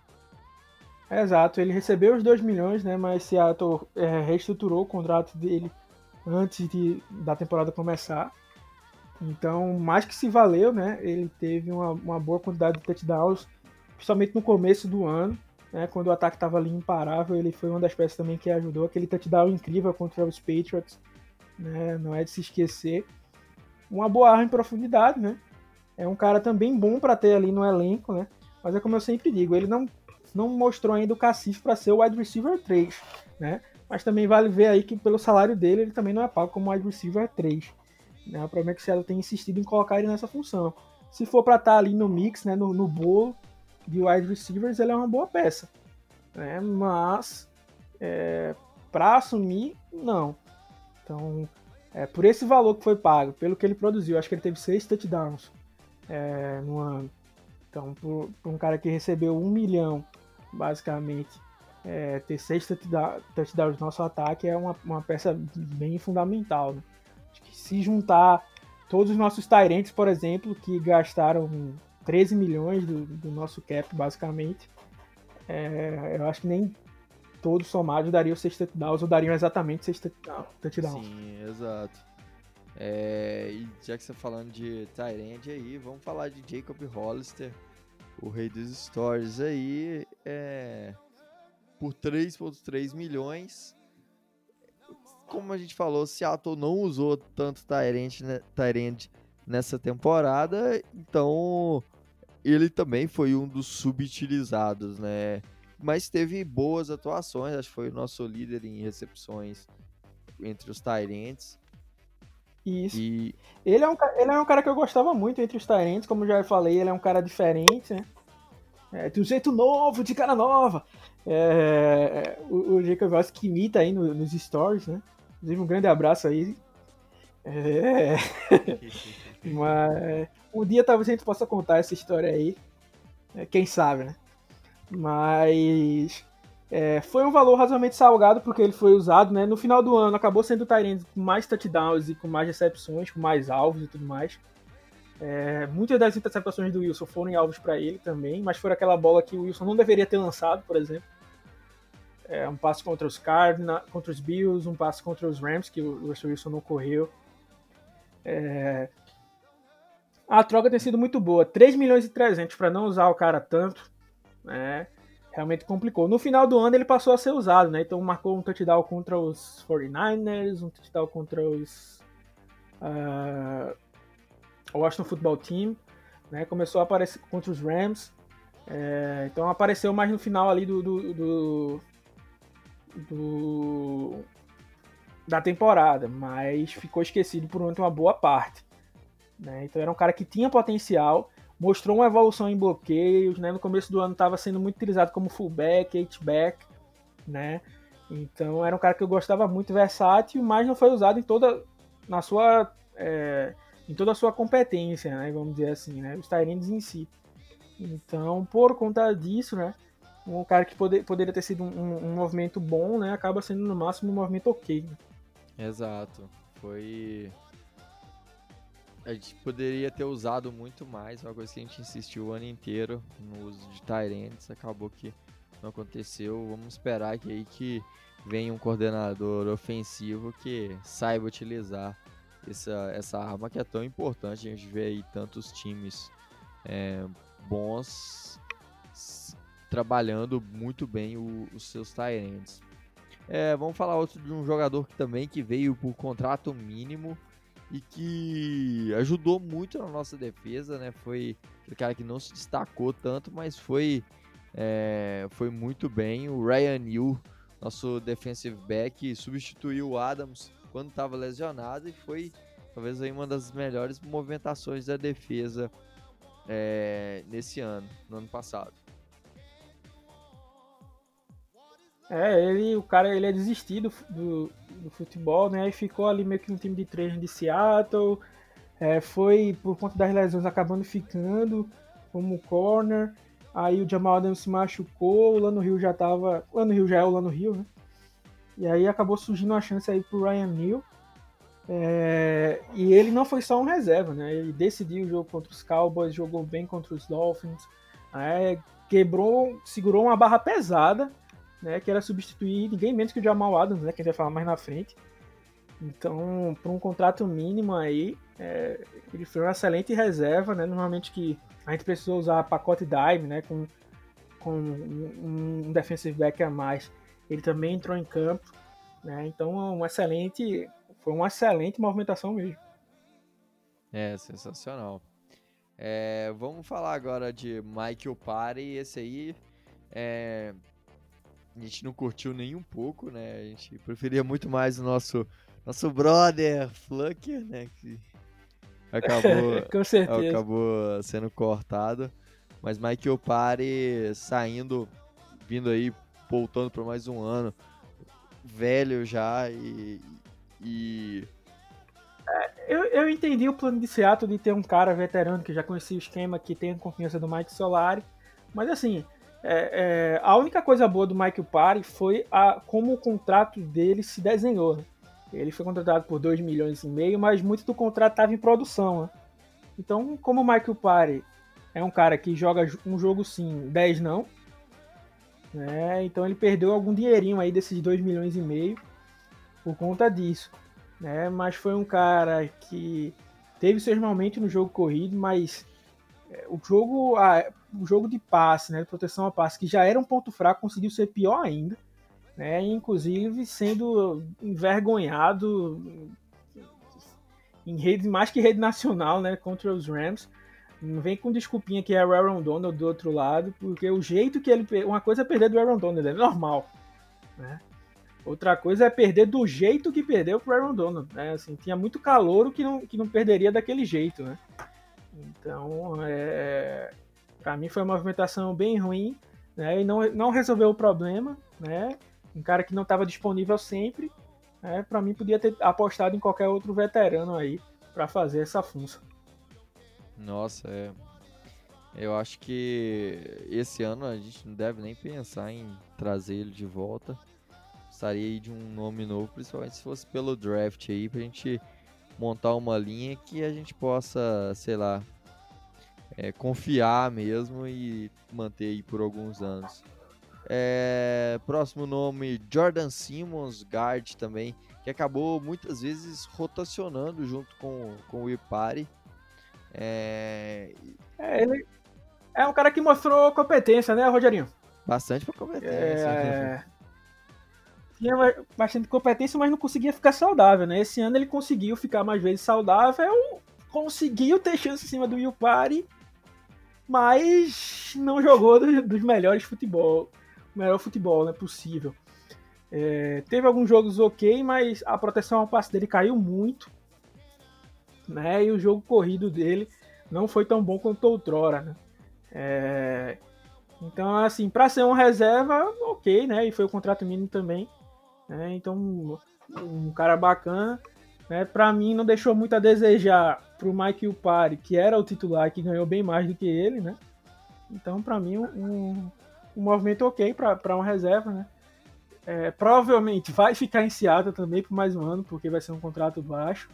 exato, ele recebeu os 2 milhões, né, mas Seattle é, reestruturou o contrato dele antes de, da temporada começar. Então, mais que se valeu, né? Ele teve uma, uma boa quantidade de touchdowns, principalmente no começo do ano, né? Quando o ataque estava ali imparável, ele foi uma das peças também que ajudou. Aquele touchdown incrível contra os Patriots, né? Não é de se esquecer. Uma boa arma em profundidade, né? É um cara também bom para ter ali no elenco, né? Mas é como eu sempre digo, ele não, não mostrou ainda o cacife para ser o wide receiver 3, né? Mas também vale ver aí que pelo salário dele, ele também não é pago como wide receiver 3. Né? O problema é que o Seattle tem insistido em colocar ele nessa função. Se for para estar tá ali no mix, né, no, no bolo de wide receivers, ele é uma boa peça. Né? Mas é, para assumir, não. Então, é, por esse valor que foi pago, pelo que ele produziu, acho que ele teve seis touchdowns é, no ano. Então, por, por um cara que recebeu um milhão, basicamente, é, ter seis touchdowns no nosso ataque é uma, uma peça bem fundamental. Né? Se juntar todos os nossos Tyrants, por exemplo, que gastaram 13 milhões do, do nosso cap, basicamente, é, eu acho que nem todos somados dariam seis touchdowns ou dariam exatamente seis touchdowns. Sim, exato. É, e já que você tá falando de Tyrant aí, vamos falar de Jacob Hollister, o rei dos stories aí. É, por 3,3 milhões. Como a gente falou, Seattle não usou tanto Tyrant, né, Tyrant nessa temporada, então ele também foi um dos subutilizados, né? Mas teve boas atuações, acho que foi o nosso líder em recepções entre os Tyrants. Isso. E... Ele, é um, ele é um cara que eu gostava muito entre os Tyrants, como já falei, ele é um cara diferente, né? É, de um jeito novo, de cara nova. É, o, o Jacob Voss que imita aí no, nos stories, né? Inclusive, um grande abraço aí. É... Mas um dia talvez a gente possa contar essa história aí. É, quem sabe, né? Mas é, foi um valor razoavelmente salgado porque ele foi usado, né? No final do ano acabou sendo o Tyrande com mais touchdowns e com mais recepções, com mais alvos e tudo mais. É, muitas das interceptações do Wilson foram alvos para ele também, mas foi aquela bola que o Wilson não deveria ter lançado, por exemplo. É, um passe contra os Cardinals, contra os Bills, um passe contra os Rams, que o Russell Wilson não correu. É, a troca tem sido muito boa. 3 milhões e 300 para não usar o cara tanto. Né? Realmente complicou. No final do ano ele passou a ser usado, né? Então marcou um touchdown contra os 49ers, um touchdown contra os uh, Washington Football Team, né? Começou a aparecer contra os Rams. É, então apareceu mais no final ali do, do, do, do, da temporada, mas ficou esquecido por uma boa parte. Né? Então era um cara que tinha potencial, mostrou uma evolução em bloqueios, né? no começo do ano estava sendo muito utilizado como fullback, H-back, né? Então era um cara que eu gostava muito, versátil, mas não foi usado em toda na sua é, em toda a sua competência, né? Vamos dizer assim, né? Os Tyrands em si. Então, por conta disso, né? Um cara que poder, poderia ter sido um, um, movimento bom, né? Acaba sendo no máximo um movimento ok. Né? Exato. Foi. A gente poderia ter usado muito mais, uma coisa que a gente insistiu o ano inteiro no uso de Tyrants, acabou que não aconteceu. Vamos esperar que aí que venha um coordenador ofensivo que saiba utilizar essa, essa arma que é tão importante. A gente vê aí tantos times é, bons trabalhando muito bem o, os seus Tyrants. É, vamos falar outro de um jogador que também que veio por contrato mínimo e que ajudou muito na nossa defesa, né? Foi o cara que não se destacou tanto, mas foi é, foi muito bem. O Ryan New, nosso defensive back, substituiu o Adams quando estava lesionado e foi talvez aí uma das melhores movimentações da defesa é, nesse ano, no ano passado. É, ele, o cara, ele é desistido do, do futebol, né? E ficou ali meio que no time de treino de Seattle. É, foi, por conta das lesões, acabando ficando como corner. Aí o Jamal Adams se machucou, o Lano Rio já tava. O Lano Rio já é o Lano Rio, né? E aí acabou surgindo uma chance aí pro Ryan Neal. É, e ele não foi só um reserva, né? Ele decidiu o jogo contra os Cowboys, jogou bem contra os Dolphins, é, quebrou, segurou uma barra pesada, né? Que era substituir ninguém menos que o Jamal Adams, né? Que a gente vai falar mais na frente. Então, por um contrato mínimo aí, é, ele foi uma excelente reserva, né? Normalmente que a gente precisou usar pacote dime, né? Com, com um, um defensive back a mais. Ele também entrou em campo, né? Então, um excelente foi uma excelente movimentação mesmo. É, sensacional. É, vamos falar agora de Michael Party. Esse aí é, a gente não curtiu nem um pouco, né? A gente preferia muito mais o nosso, nosso brother Flucker, né? Que acabou, acabou sendo cortado. Mas Michael Party saindo, vindo aí, voltando para mais um ano, velho já e, e... É, eu, eu entendi o plano de Seattle de ter um cara veterano que já conhecia o esquema, que tem a confiança do Mike Solari, mas assim, é, é, a única coisa boa do Mike Parry foi a, como o contrato dele se desenhou. Né? Ele foi contratado por 2 milhões e meio, mas muito do contrato estava em produção. Né? Então, como o Michael Parry é um cara que joga um jogo sim, 10 não, né? então ele perdeu algum dinheirinho aí desses 2 milhões e meio por conta disso. Né? Mas foi um cara que teve seus momentos no jogo corrido, mas o jogo, a, o jogo de passe, né, de proteção a passe, que já era um ponto fraco, conseguiu ser pior ainda, né, inclusive sendo envergonhado em rede, mais que rede nacional, né, contra os Rams. Não vem com desculpinha que é o Aaron Donald do outro lado, porque o jeito que ele. Uma coisa é perder do Aaron Donald, é normal. Né? Outra coisa é perder do jeito que perdeu pro Aaron Donald, né? Assim, tinha muito calor que não, que não perderia daquele jeito, né? Então, é, para mim foi uma movimentação bem ruim, né? E não, não resolveu o problema, né? Um cara que não estava disponível sempre, né? Para mim podia ter apostado em qualquer outro veterano aí para fazer essa função. Nossa, é. Eu acho que esse ano a gente não deve nem pensar em trazer ele de volta gostaria de um nome novo, principalmente se fosse pelo draft aí, pra gente montar uma linha que a gente possa, sei lá, é, confiar mesmo e manter aí por alguns anos. É, próximo nome, Jordan Simmons, guard também, que acabou muitas vezes rotacionando junto com, com o Ipari. É... é, ele é um cara que mostrou competência, né, Rogerinho? Bastante pra competência. É, tinha bastante competência, mas não conseguia ficar saudável, né? Esse ano ele conseguiu ficar mais vezes saudável, conseguiu ter chance em cima do Party, mas não jogou dos, melhores futebol, melhor futebol, né, possível. É, teve alguns jogos ok, mas a proteção ao passe dele caiu muito, né? E o jogo corrido dele não foi tão bom quanto outrora, né? É, então, assim, para ser um reserva, ok, né? E foi o contrato mínimo também. Né? Então, um cara bacana. Né? Para mim, não deixou muito a desejar para o Mike Upari, que era o titular, que ganhou bem mais do que ele. Né? Então, para mim, um, um movimento ok para uma reserva. Né? É, provavelmente vai ficar em Seattle também por mais um ano, porque vai ser um contrato baixo.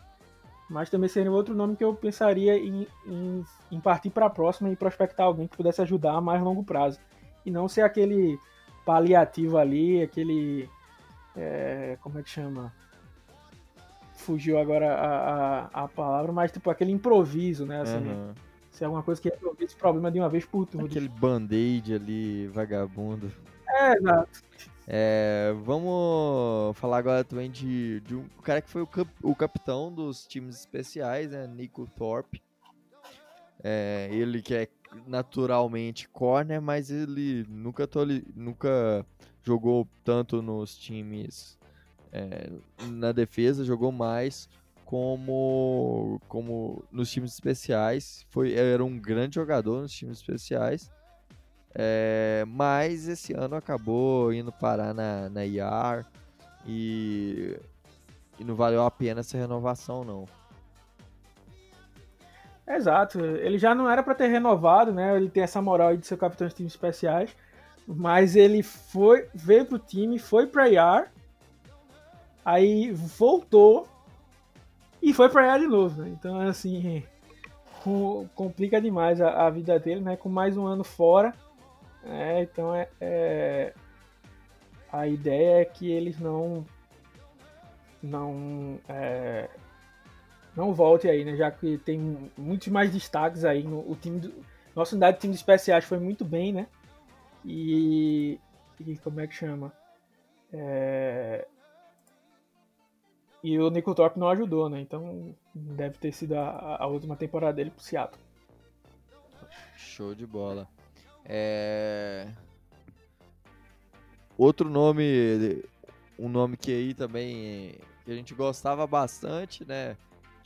Mas também seria outro nome que eu pensaria em, em, em partir para a próxima e prospectar alguém que pudesse ajudar a mais longo prazo. E não ser aquele paliativo ali, aquele é, como é que chama? Fugiu agora a, a, a, palavra, mas tipo aquele improviso, né? Assim, uhum. Se é alguma coisa que resolve esse problema de uma vez por tudo. Aquele band-aid ali, vagabundo. É, exato. É, vamos falar agora também de, de um cara que foi o, cap, o capitão dos times especiais, né? Nico Thorpe. É, ele que é naturalmente corner, mas ele nunca, tole, nunca jogou tanto nos times é, na defesa, jogou mais como, como nos times especiais. Foi, era um grande jogador nos times especiais. É, mas esse ano acabou indo parar na, na IAR e, e não valeu a pena essa renovação, não. Exato, ele já não era para ter renovado, né? Ele tem essa moral de ser capitão de times especiais, mas ele foi veio pro time, foi para IAR, aí voltou e foi para IAR de novo. Né? Então, assim, complica demais a, a, vida dele, né? Com mais um ano fora. É, então, é, é, a ideia é que eles não não é, não volte aí, né? Já que tem muitos mais destaques aí no o time do, nossa unidade de times especiais foi muito bem, né? E, e como é que chama? É, e o Nico Thorpe não ajudou, né? Então deve ter sido a, a última temporada dele pro Seattle. Show de bola. É... Outro nome, um nome que aí também que a gente gostava bastante, né?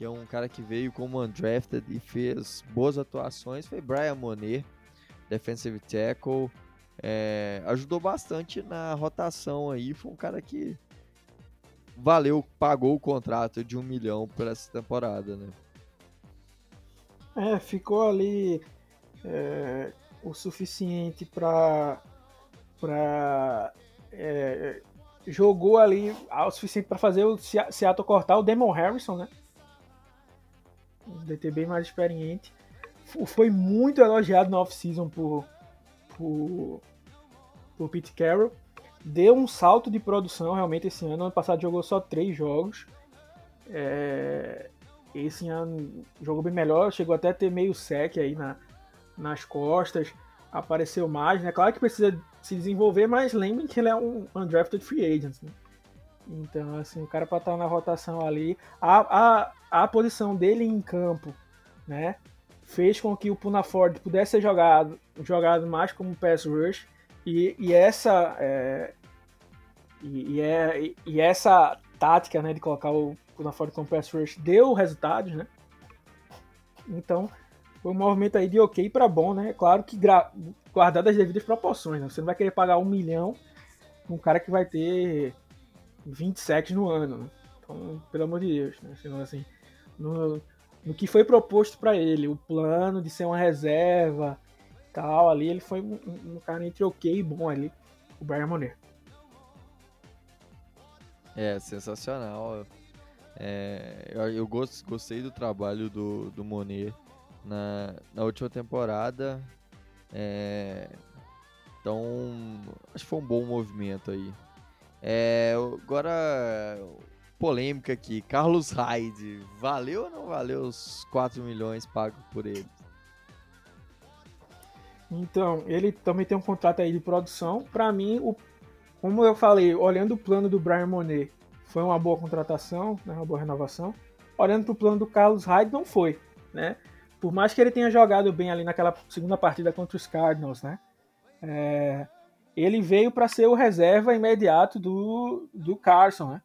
Que é um cara que veio como undrafted e fez boas atuações, foi Brian Monet, defensive tackle. É... ajudou bastante na rotação aí, foi um cara que valeu, pagou o contrato de um milhão por essa temporada, né? É, ficou ali é, o suficiente para para é, jogou ali o suficiente para fazer o Seattle cortar o Demon Harrison, né? Um DT bem mais experiente. Foi muito elogiado na off-season por, por, por Pete Carroll deu um salto de produção realmente esse ano. Ano passado jogou só três jogos. É, esse ano jogou bem melhor, chegou até a ter meio sec aí na, nas costas, apareceu mais, né? Claro que precisa se desenvolver, mas lembrem que ele é um undrafted free agent, né? Então, assim, o cara para estar na rotação ali, a, a, a posição dele em campo, né? Fez com que o Puna Ford pudesse ser jogado, jogado mais como pass rush e, e essa é, e, e, é, e, essa tática né, de colocar o Ford como pass rush deu resultados, né? Então foi um movimento aí de ok para bom, né? Claro que guardado as devidas proporções, né? Você não vai querer pagar um milhão um cara que vai ter 27 no ano, né? Então, pelo amor de Deus, né? Senão, assim, no, no que foi proposto para ele, o plano de ser uma reserva, tal, ali ele foi um, um cara entre ok e bom ali, o Brian Monet. É, sensacional. É, eu, eu gost, gostei do trabalho do, do Monet na, na última temporada. É, então, acho que foi um bom movimento aí. É, agora, polêmica aqui. Carlos Hyde, valeu ou não valeu os 4 milhões pagos por ele? Então, ele também tem um contrato aí de produção. Para mim, o, como eu falei, olhando o plano do Brian Monet, foi uma boa contratação, né, uma boa renovação. Olhando para o plano do Carlos Hyde, não foi, né? Por mais que ele tenha jogado bem ali naquela segunda partida contra os Cardinals, né? É, ele veio para ser o reserva imediato do, do Carson, né?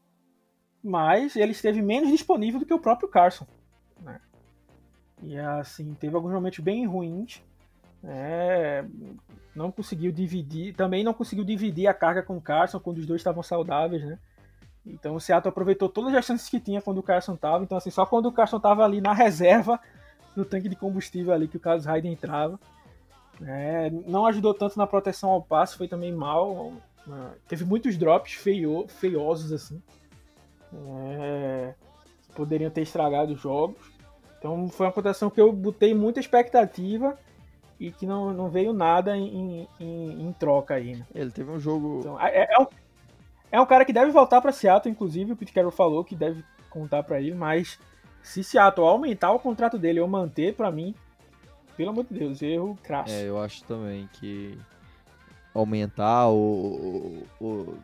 Mas ele esteve menos disponível do que o próprio Carson, né? E assim, teve alguns momentos bem ruins é, não conseguiu dividir, também não conseguiu dividir a carga com o Carson quando os dois estavam saudáveis, né? Então o Seattle aproveitou todas as chances que tinha quando o Carson estava. Então, assim, só quando o Carson estava ali na reserva do tanque de combustível ali que o Carlos Hyde entrava. É, não ajudou tanto na proteção ao passe, foi também mal. Né? Teve muitos drops feio, feiosos, assim. É, poderiam ter estragado os jogos. Então foi uma proteção que eu botei muita expectativa e que não, não veio nada em, em, em troca aí. Né? Ele teve um jogo. Então, é, é, um, é um cara que deve voltar para Seattle, inclusive. O Pete Carroll falou que deve contar para ele, mas se Seattle aumentar o contrato dele ou manter, para mim, pelo amor de Deus, erro crasso. É, eu acho também que aumentar o, o, o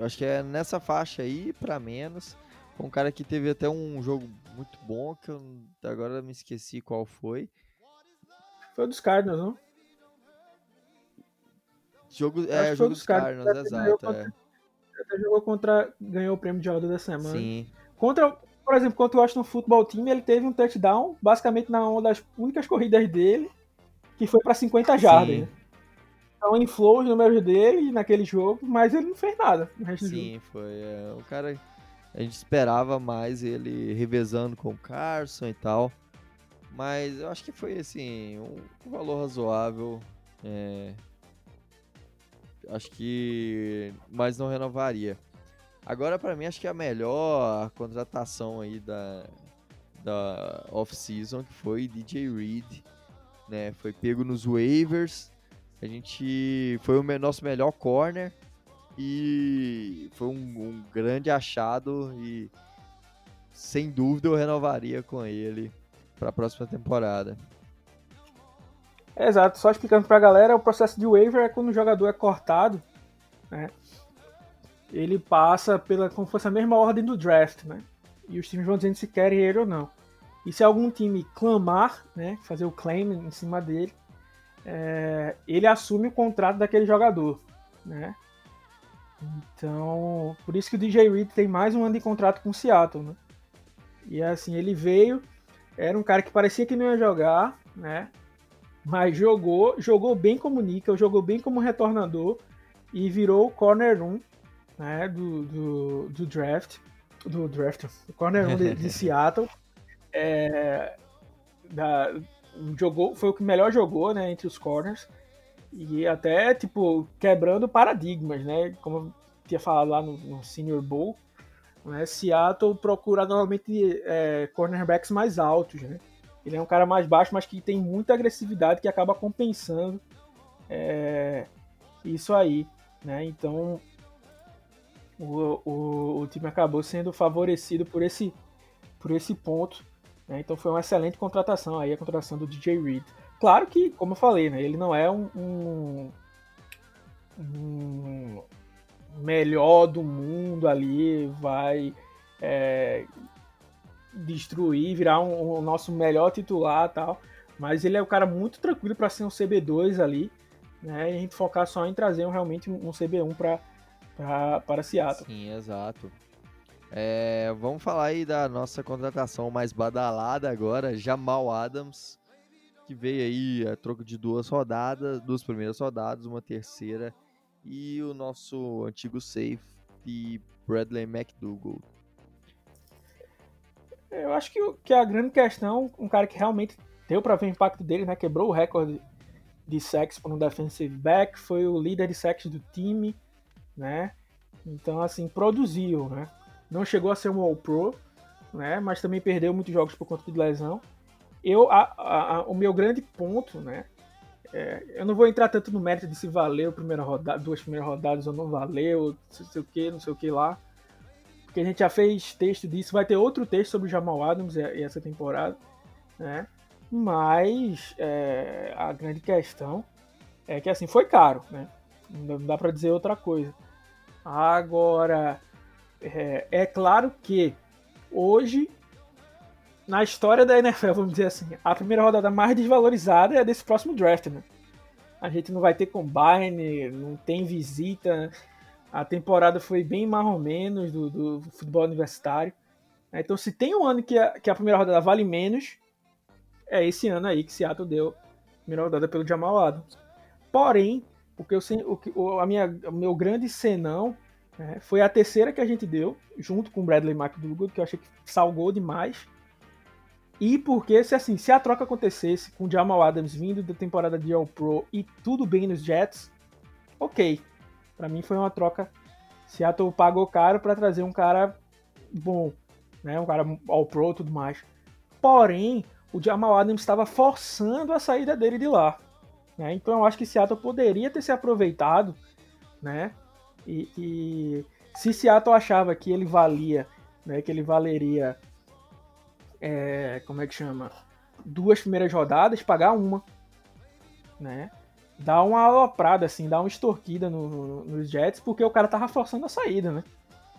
acho que é nessa faixa aí para menos. Um cara que teve até um jogo muito bom que eu agora me esqueci qual foi. Foi o dos Cardinals, não? Jogo, é, jogo dos Cardinals, exato. Contra, é. Até jogou contra. Ganhou o prêmio de jogador da semana. Sim. Contra, por exemplo, contra o Washington Football Team, ele teve um touchdown, basicamente na uma das únicas corridas dele, que foi para 50 jardas. Né? então inflou os números dele naquele jogo, mas ele não fez nada no resto Sim, foi. É, o cara. A gente esperava mais ele revezando com o Carson e tal. Mas eu acho que foi assim, um, um valor razoável. É, acho que. Mas não renovaria. Agora, para mim, acho que a melhor contratação aí da, da off-season que foi DJ Reed. Né? Foi pego nos waivers. A gente. Foi o nosso melhor corner. E foi um, um grande achado. E sem dúvida eu renovaria com ele para a próxima temporada. Exato, só explicando para a galera, o processo de waiver é quando o jogador é cortado, né? Ele passa pela como fosse a mesma ordem do draft, né? E os times vão dizendo se querem ele ou não. E se algum time clamar, né, fazer o claim em cima dele, é, ele assume o contrato daquele jogador, né? Então, por isso que o DJ Reed tem mais um ano de contrato com o Seattle, né? E assim, ele veio, era um cara que parecia que não ia jogar, né? Mas jogou, jogou bem como níquel, jogou bem como retornador e virou o corner 1 né, do, do, do draft, do draft, o corner 1 de, de Seattle. É, da, jogou, foi o que melhor jogou, né, entre os corners. E até, tipo, quebrando paradigmas, né? Como eu tinha falado lá no, no Senior Bowl, né? Seattle procura normalmente é, cornerbacks mais altos, né? Ele é um cara mais baixo, mas que tem muita agressividade que acaba compensando é, isso aí, né? Então o, o, o, time acabou sendo favorecido por esse, por esse ponto. Né? Então foi uma excelente contratação aí a contratação do DJ Reed. Claro que, como eu falei, né, ele não é um, um, um melhor do mundo ali, vai é, destruir, virar um, um, nosso melhor titular tal. Mas ele é um cara muito tranquilo para ser um CB2 ali, né? E a gente focar só em trazer um, realmente um CB1 para para Seattle. Sim, exato. É, vamos falar aí da nossa contratação mais badalada agora, Jamal Adams que veio aí a troco de duas rodadas, duas primeiras rodadas, uma terceira e o nosso antigo safety Bradley McDougall. Eu acho que, que a grande questão, um cara que realmente deu para ver o impacto dele, né, quebrou o recorde de sacks por um defensive back, foi o líder de sacks do time, né? Então assim, produziu, né? Não chegou a ser um All-Pro, né, mas também perdeu muitos jogos por conta de lesão eu a, a, o meu grande ponto, né? É, eu não vou entrar tanto no mérito de se valeu primeira rodada, duas primeiras rodadas ou não valeu, não sei o que, não sei o que lá. Porque a gente já fez texto disso, vai ter outro texto sobre o Jamal Adams essa temporada, né? Mas é, a grande questão é que assim, foi caro, né? Não dá para dizer outra coisa. Agora, é, é claro que hoje na história da NFL, vamos dizer assim, a primeira rodada mais desvalorizada é desse próximo draft, né? A gente não vai ter combine, não tem visita. A temporada foi bem mais ou menos do, do futebol universitário. Então, se tem um ano que a, que a primeira rodada vale menos, é esse ano aí que Seattle deu a primeira rodada pelo Jamal Adams. Porém, o que eu, o, a minha, o meu grande senão né, foi a terceira que a gente deu, junto com o Bradley McDougall, que eu achei que salgou demais. E porque, se assim, se a troca acontecesse com o Jamal Adams vindo da temporada de All Pro e tudo bem nos Jets, ok. Para mim foi uma troca. Seattle pagou caro para trazer um cara bom, né? Um cara All Pro e tudo mais. Porém, o Jamal Adams estava forçando a saída dele de lá. Né? Então eu acho que Seattle poderia ter se aproveitado, né? E, e se Seattle achava que ele valia, né? Que ele valeria é, como é que chama? Duas primeiras rodadas, pagar uma. Né? Dá uma aloprada, assim, dá uma extorquida no, no, nos Jets, porque o cara tava forçando a saída, né?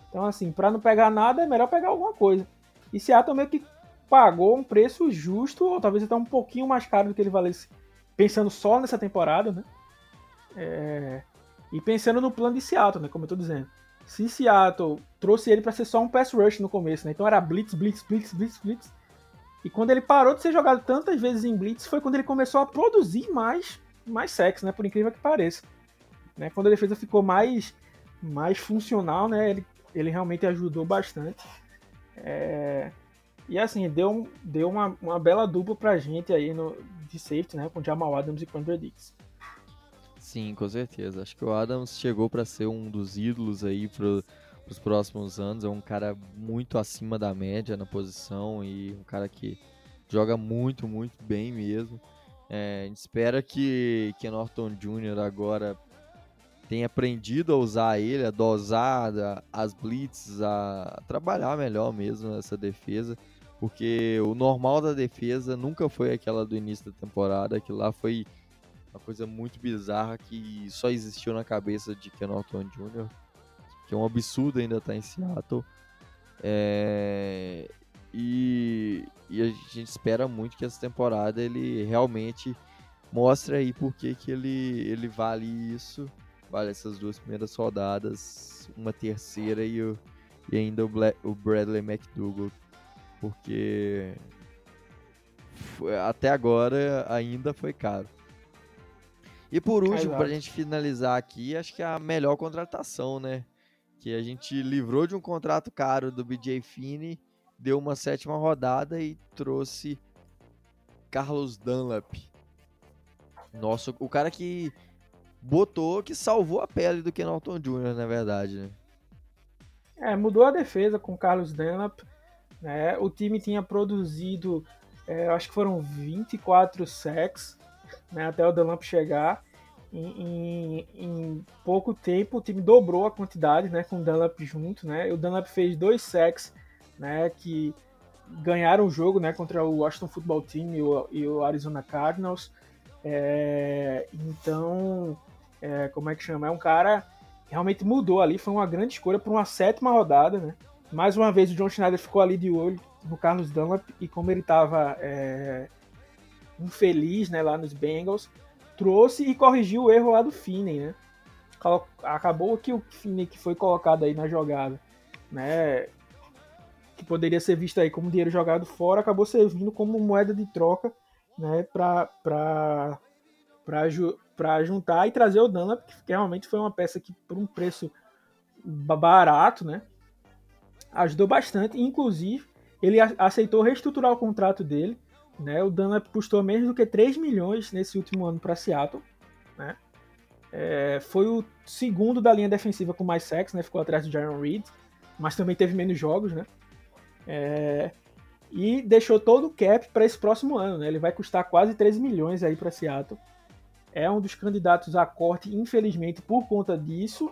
Então, assim, para não pegar nada, é melhor pegar alguma coisa. E Seattle meio que pagou um preço justo, ou talvez até um pouquinho mais caro do que ele valesse, pensando só nessa temporada, né? É... E pensando no plano de Seattle, né? Como eu tô dizendo se Seattle trouxe ele para ser só um pass rush no começo, né? Então era blitz, blitz, blitz, blitz, blitz. E quando ele parou de ser jogado tantas vezes em blitz, foi quando ele começou a produzir mais, mais sexo, né? Por incrível que pareça. Né? Quando a defesa ficou mais, mais funcional, né? ele, ele realmente ajudou bastante. É... E assim, deu, deu uma, uma bela dupla pra gente aí no, de safety, né? Com Jamal Adams e Quandre Dix. Sim, com certeza. Acho que o Adams chegou para ser um dos ídolos aí pro, pros próximos anos. É um cara muito acima da média na posição e um cara que joga muito, muito bem mesmo. É, a gente espera que, que Norton Jr. agora tenha aprendido a usar ele, a dosar as blitzes, a trabalhar melhor mesmo nessa defesa, porque o normal da defesa nunca foi aquela do início da temporada, que lá foi uma coisa muito bizarra que só existiu na cabeça de Ken Norton Jr., que é um absurdo ainda estar tá em Seattle. É... E, e, a gente espera muito que essa temporada ele realmente mostre aí por que ele, ele vale isso vale essas duas primeiras rodadas, uma terceira e, o, e ainda o, Black, o Bradley McDougall, porque até agora ainda foi caro. E por último, para a gente finalizar aqui, acho que é a melhor contratação, né? Que a gente livrou de um contrato caro do BJ Finney, deu uma sétima rodada e trouxe Carlos Dunlap. Nossa, o cara que botou que salvou a pele do Kenalton Jr., na verdade, né? É, mudou a defesa com o Carlos Dunlap. Né? O time tinha produzido, é, acho que foram 24 sacks né, até o Dunlap chegar. Em, em, em, pouco tempo, o time dobrou a quantidade né, com o Dunlap junto. Né? O Dunlap fez dois sacks né, que ganharam o jogo né, contra o Washington Football Team e o, e o Arizona Cardinals. É, então, é, como é que chama? É um cara que realmente mudou ali, foi uma grande escolha para uma sétima rodada, né? Mais uma vez o John Schneider ficou ali de olho no Carlos Dunlap e como ele estava é, infeliz né, lá nos Bengals, trouxe e corrigiu o erro lá do Finney, né? Acabou que o Finney que foi colocado aí na jogada, né? Que poderia ser visto aí como dinheiro jogado fora, acabou servindo como moeda de troca, né? Para para juntar e trazer o Dunlap, que realmente foi uma peça que, por um preço barato, né, ajudou bastante. Inclusive, ele aceitou reestruturar o contrato dele. Né, o Dunlap custou menos do que 3 milhões nesse último ano para Seattle. Né, é, foi o segundo da linha defensiva com mais sacks, né, ficou atrás do Jaron Reed, mas também teve menos jogos. Né, é, e deixou todo o cap para esse próximo ano. Né, ele vai custar quase 13 milhões aí para Seattle é um dos candidatos a corte, infelizmente, por conta disso,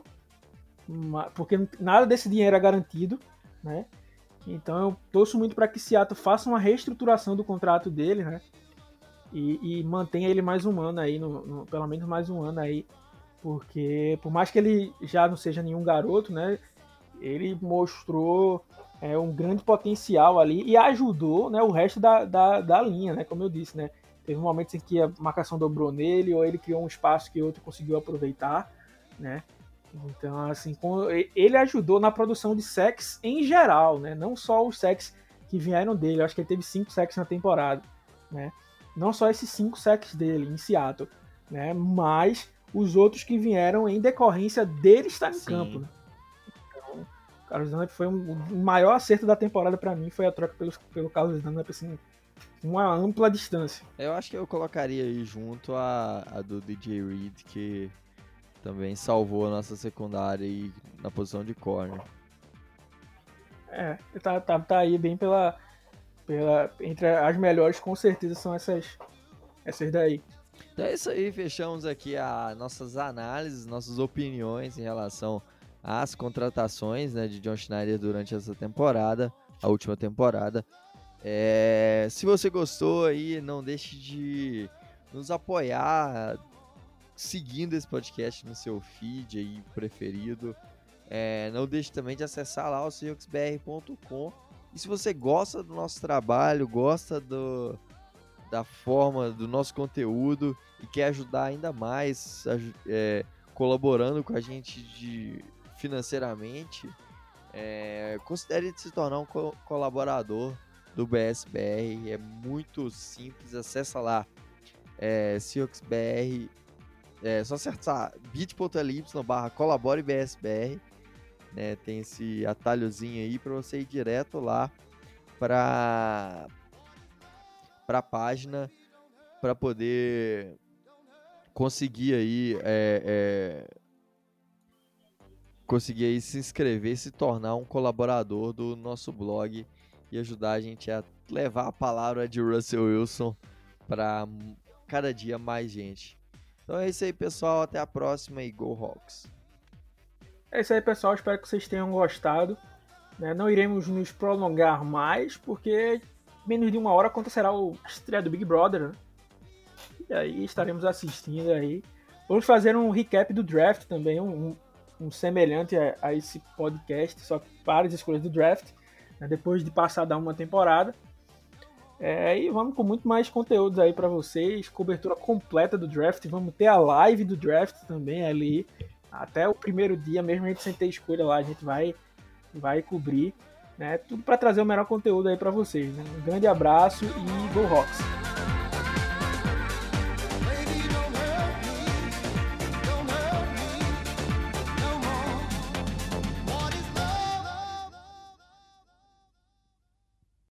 porque nada desse dinheiro é garantido, né? Então eu torço muito para que Seattle faça uma reestruturação do contrato dele, né? E, e mantenha ele mais um ano aí, no, no, pelo menos mais um ano aí, porque por mais que ele já não seja nenhum garoto, né? Ele mostrou é, um grande potencial ali e ajudou né, o resto da, da, da linha, né? Como eu disse, né? Teve momentos em que a marcação dobrou nele, ou ele criou um espaço que outro conseguiu aproveitar, né? Então, assim, ele ajudou na produção de sex em geral, né? Não só os sex que vieram dele. Eu acho que ele teve cinco sex na temporada, né? Não só esses cinco sex dele em Seattle, né? Mas os outros que vieram em decorrência dele estar em Sim. campo. Né? Então, o Carlos Dunlap foi um, o maior acerto da temporada para mim foi a troca pelo, pelo Carlos Dunlap, assim, uma ampla distância. Eu acho que eu colocaria aí junto a, a do DJ Reed, que também salvou a nossa secundária aí na posição de corner. É, tá, tá, tá aí bem pela, pela. Entre as melhores, com certeza, são essas, essas daí. Então é isso aí, fechamos aqui as nossas análises, nossas opiniões em relação às contratações né, de John Schneider durante essa temporada, a última temporada. É, se você gostou aí, não deixe de nos apoiar seguindo esse podcast no seu feed aí preferido. É, não deixe também de acessar lá o seahawksbr.com. E se você gosta do nosso trabalho, gosta do, da forma do nosso conteúdo e quer ajudar ainda mais, é, colaborando com a gente de, financeiramente, é, considere se tornar um co colaborador do BSBR. É muito simples, acessa lá é, É só acessar bit.ly barra colaborebsbr. Né, tem esse atalhozinho aí para você ir direto lá para para a página para poder conseguir aí é, é, conseguir aí se inscrever, se tornar um colaborador do nosso blog e ajudar a gente a levar a palavra de Russell Wilson para cada dia mais gente. Então é isso aí, pessoal. Até a próxima e Go Hawks! É isso aí, pessoal. Espero que vocês tenham gostado. Né? Não iremos nos prolongar mais, porque menos de uma hora acontecerá o estreia do Big Brother. Né? E aí estaremos assistindo aí. Vamos fazer um recap do draft também, um, um semelhante a, a, esse podcast, só para as escolhas do draft, né? depois de passar da uma temporada. É, e vamos com muito mais conteúdos aí para vocês, cobertura completa do draft. Vamos ter a live do draft também ali. Até o primeiro dia, mesmo a gente sem ter escolha lá, a gente vai, vai cobrir. Né? Tudo para trazer o melhor conteúdo aí para vocês. Né? Um grande abraço e Go Rocks!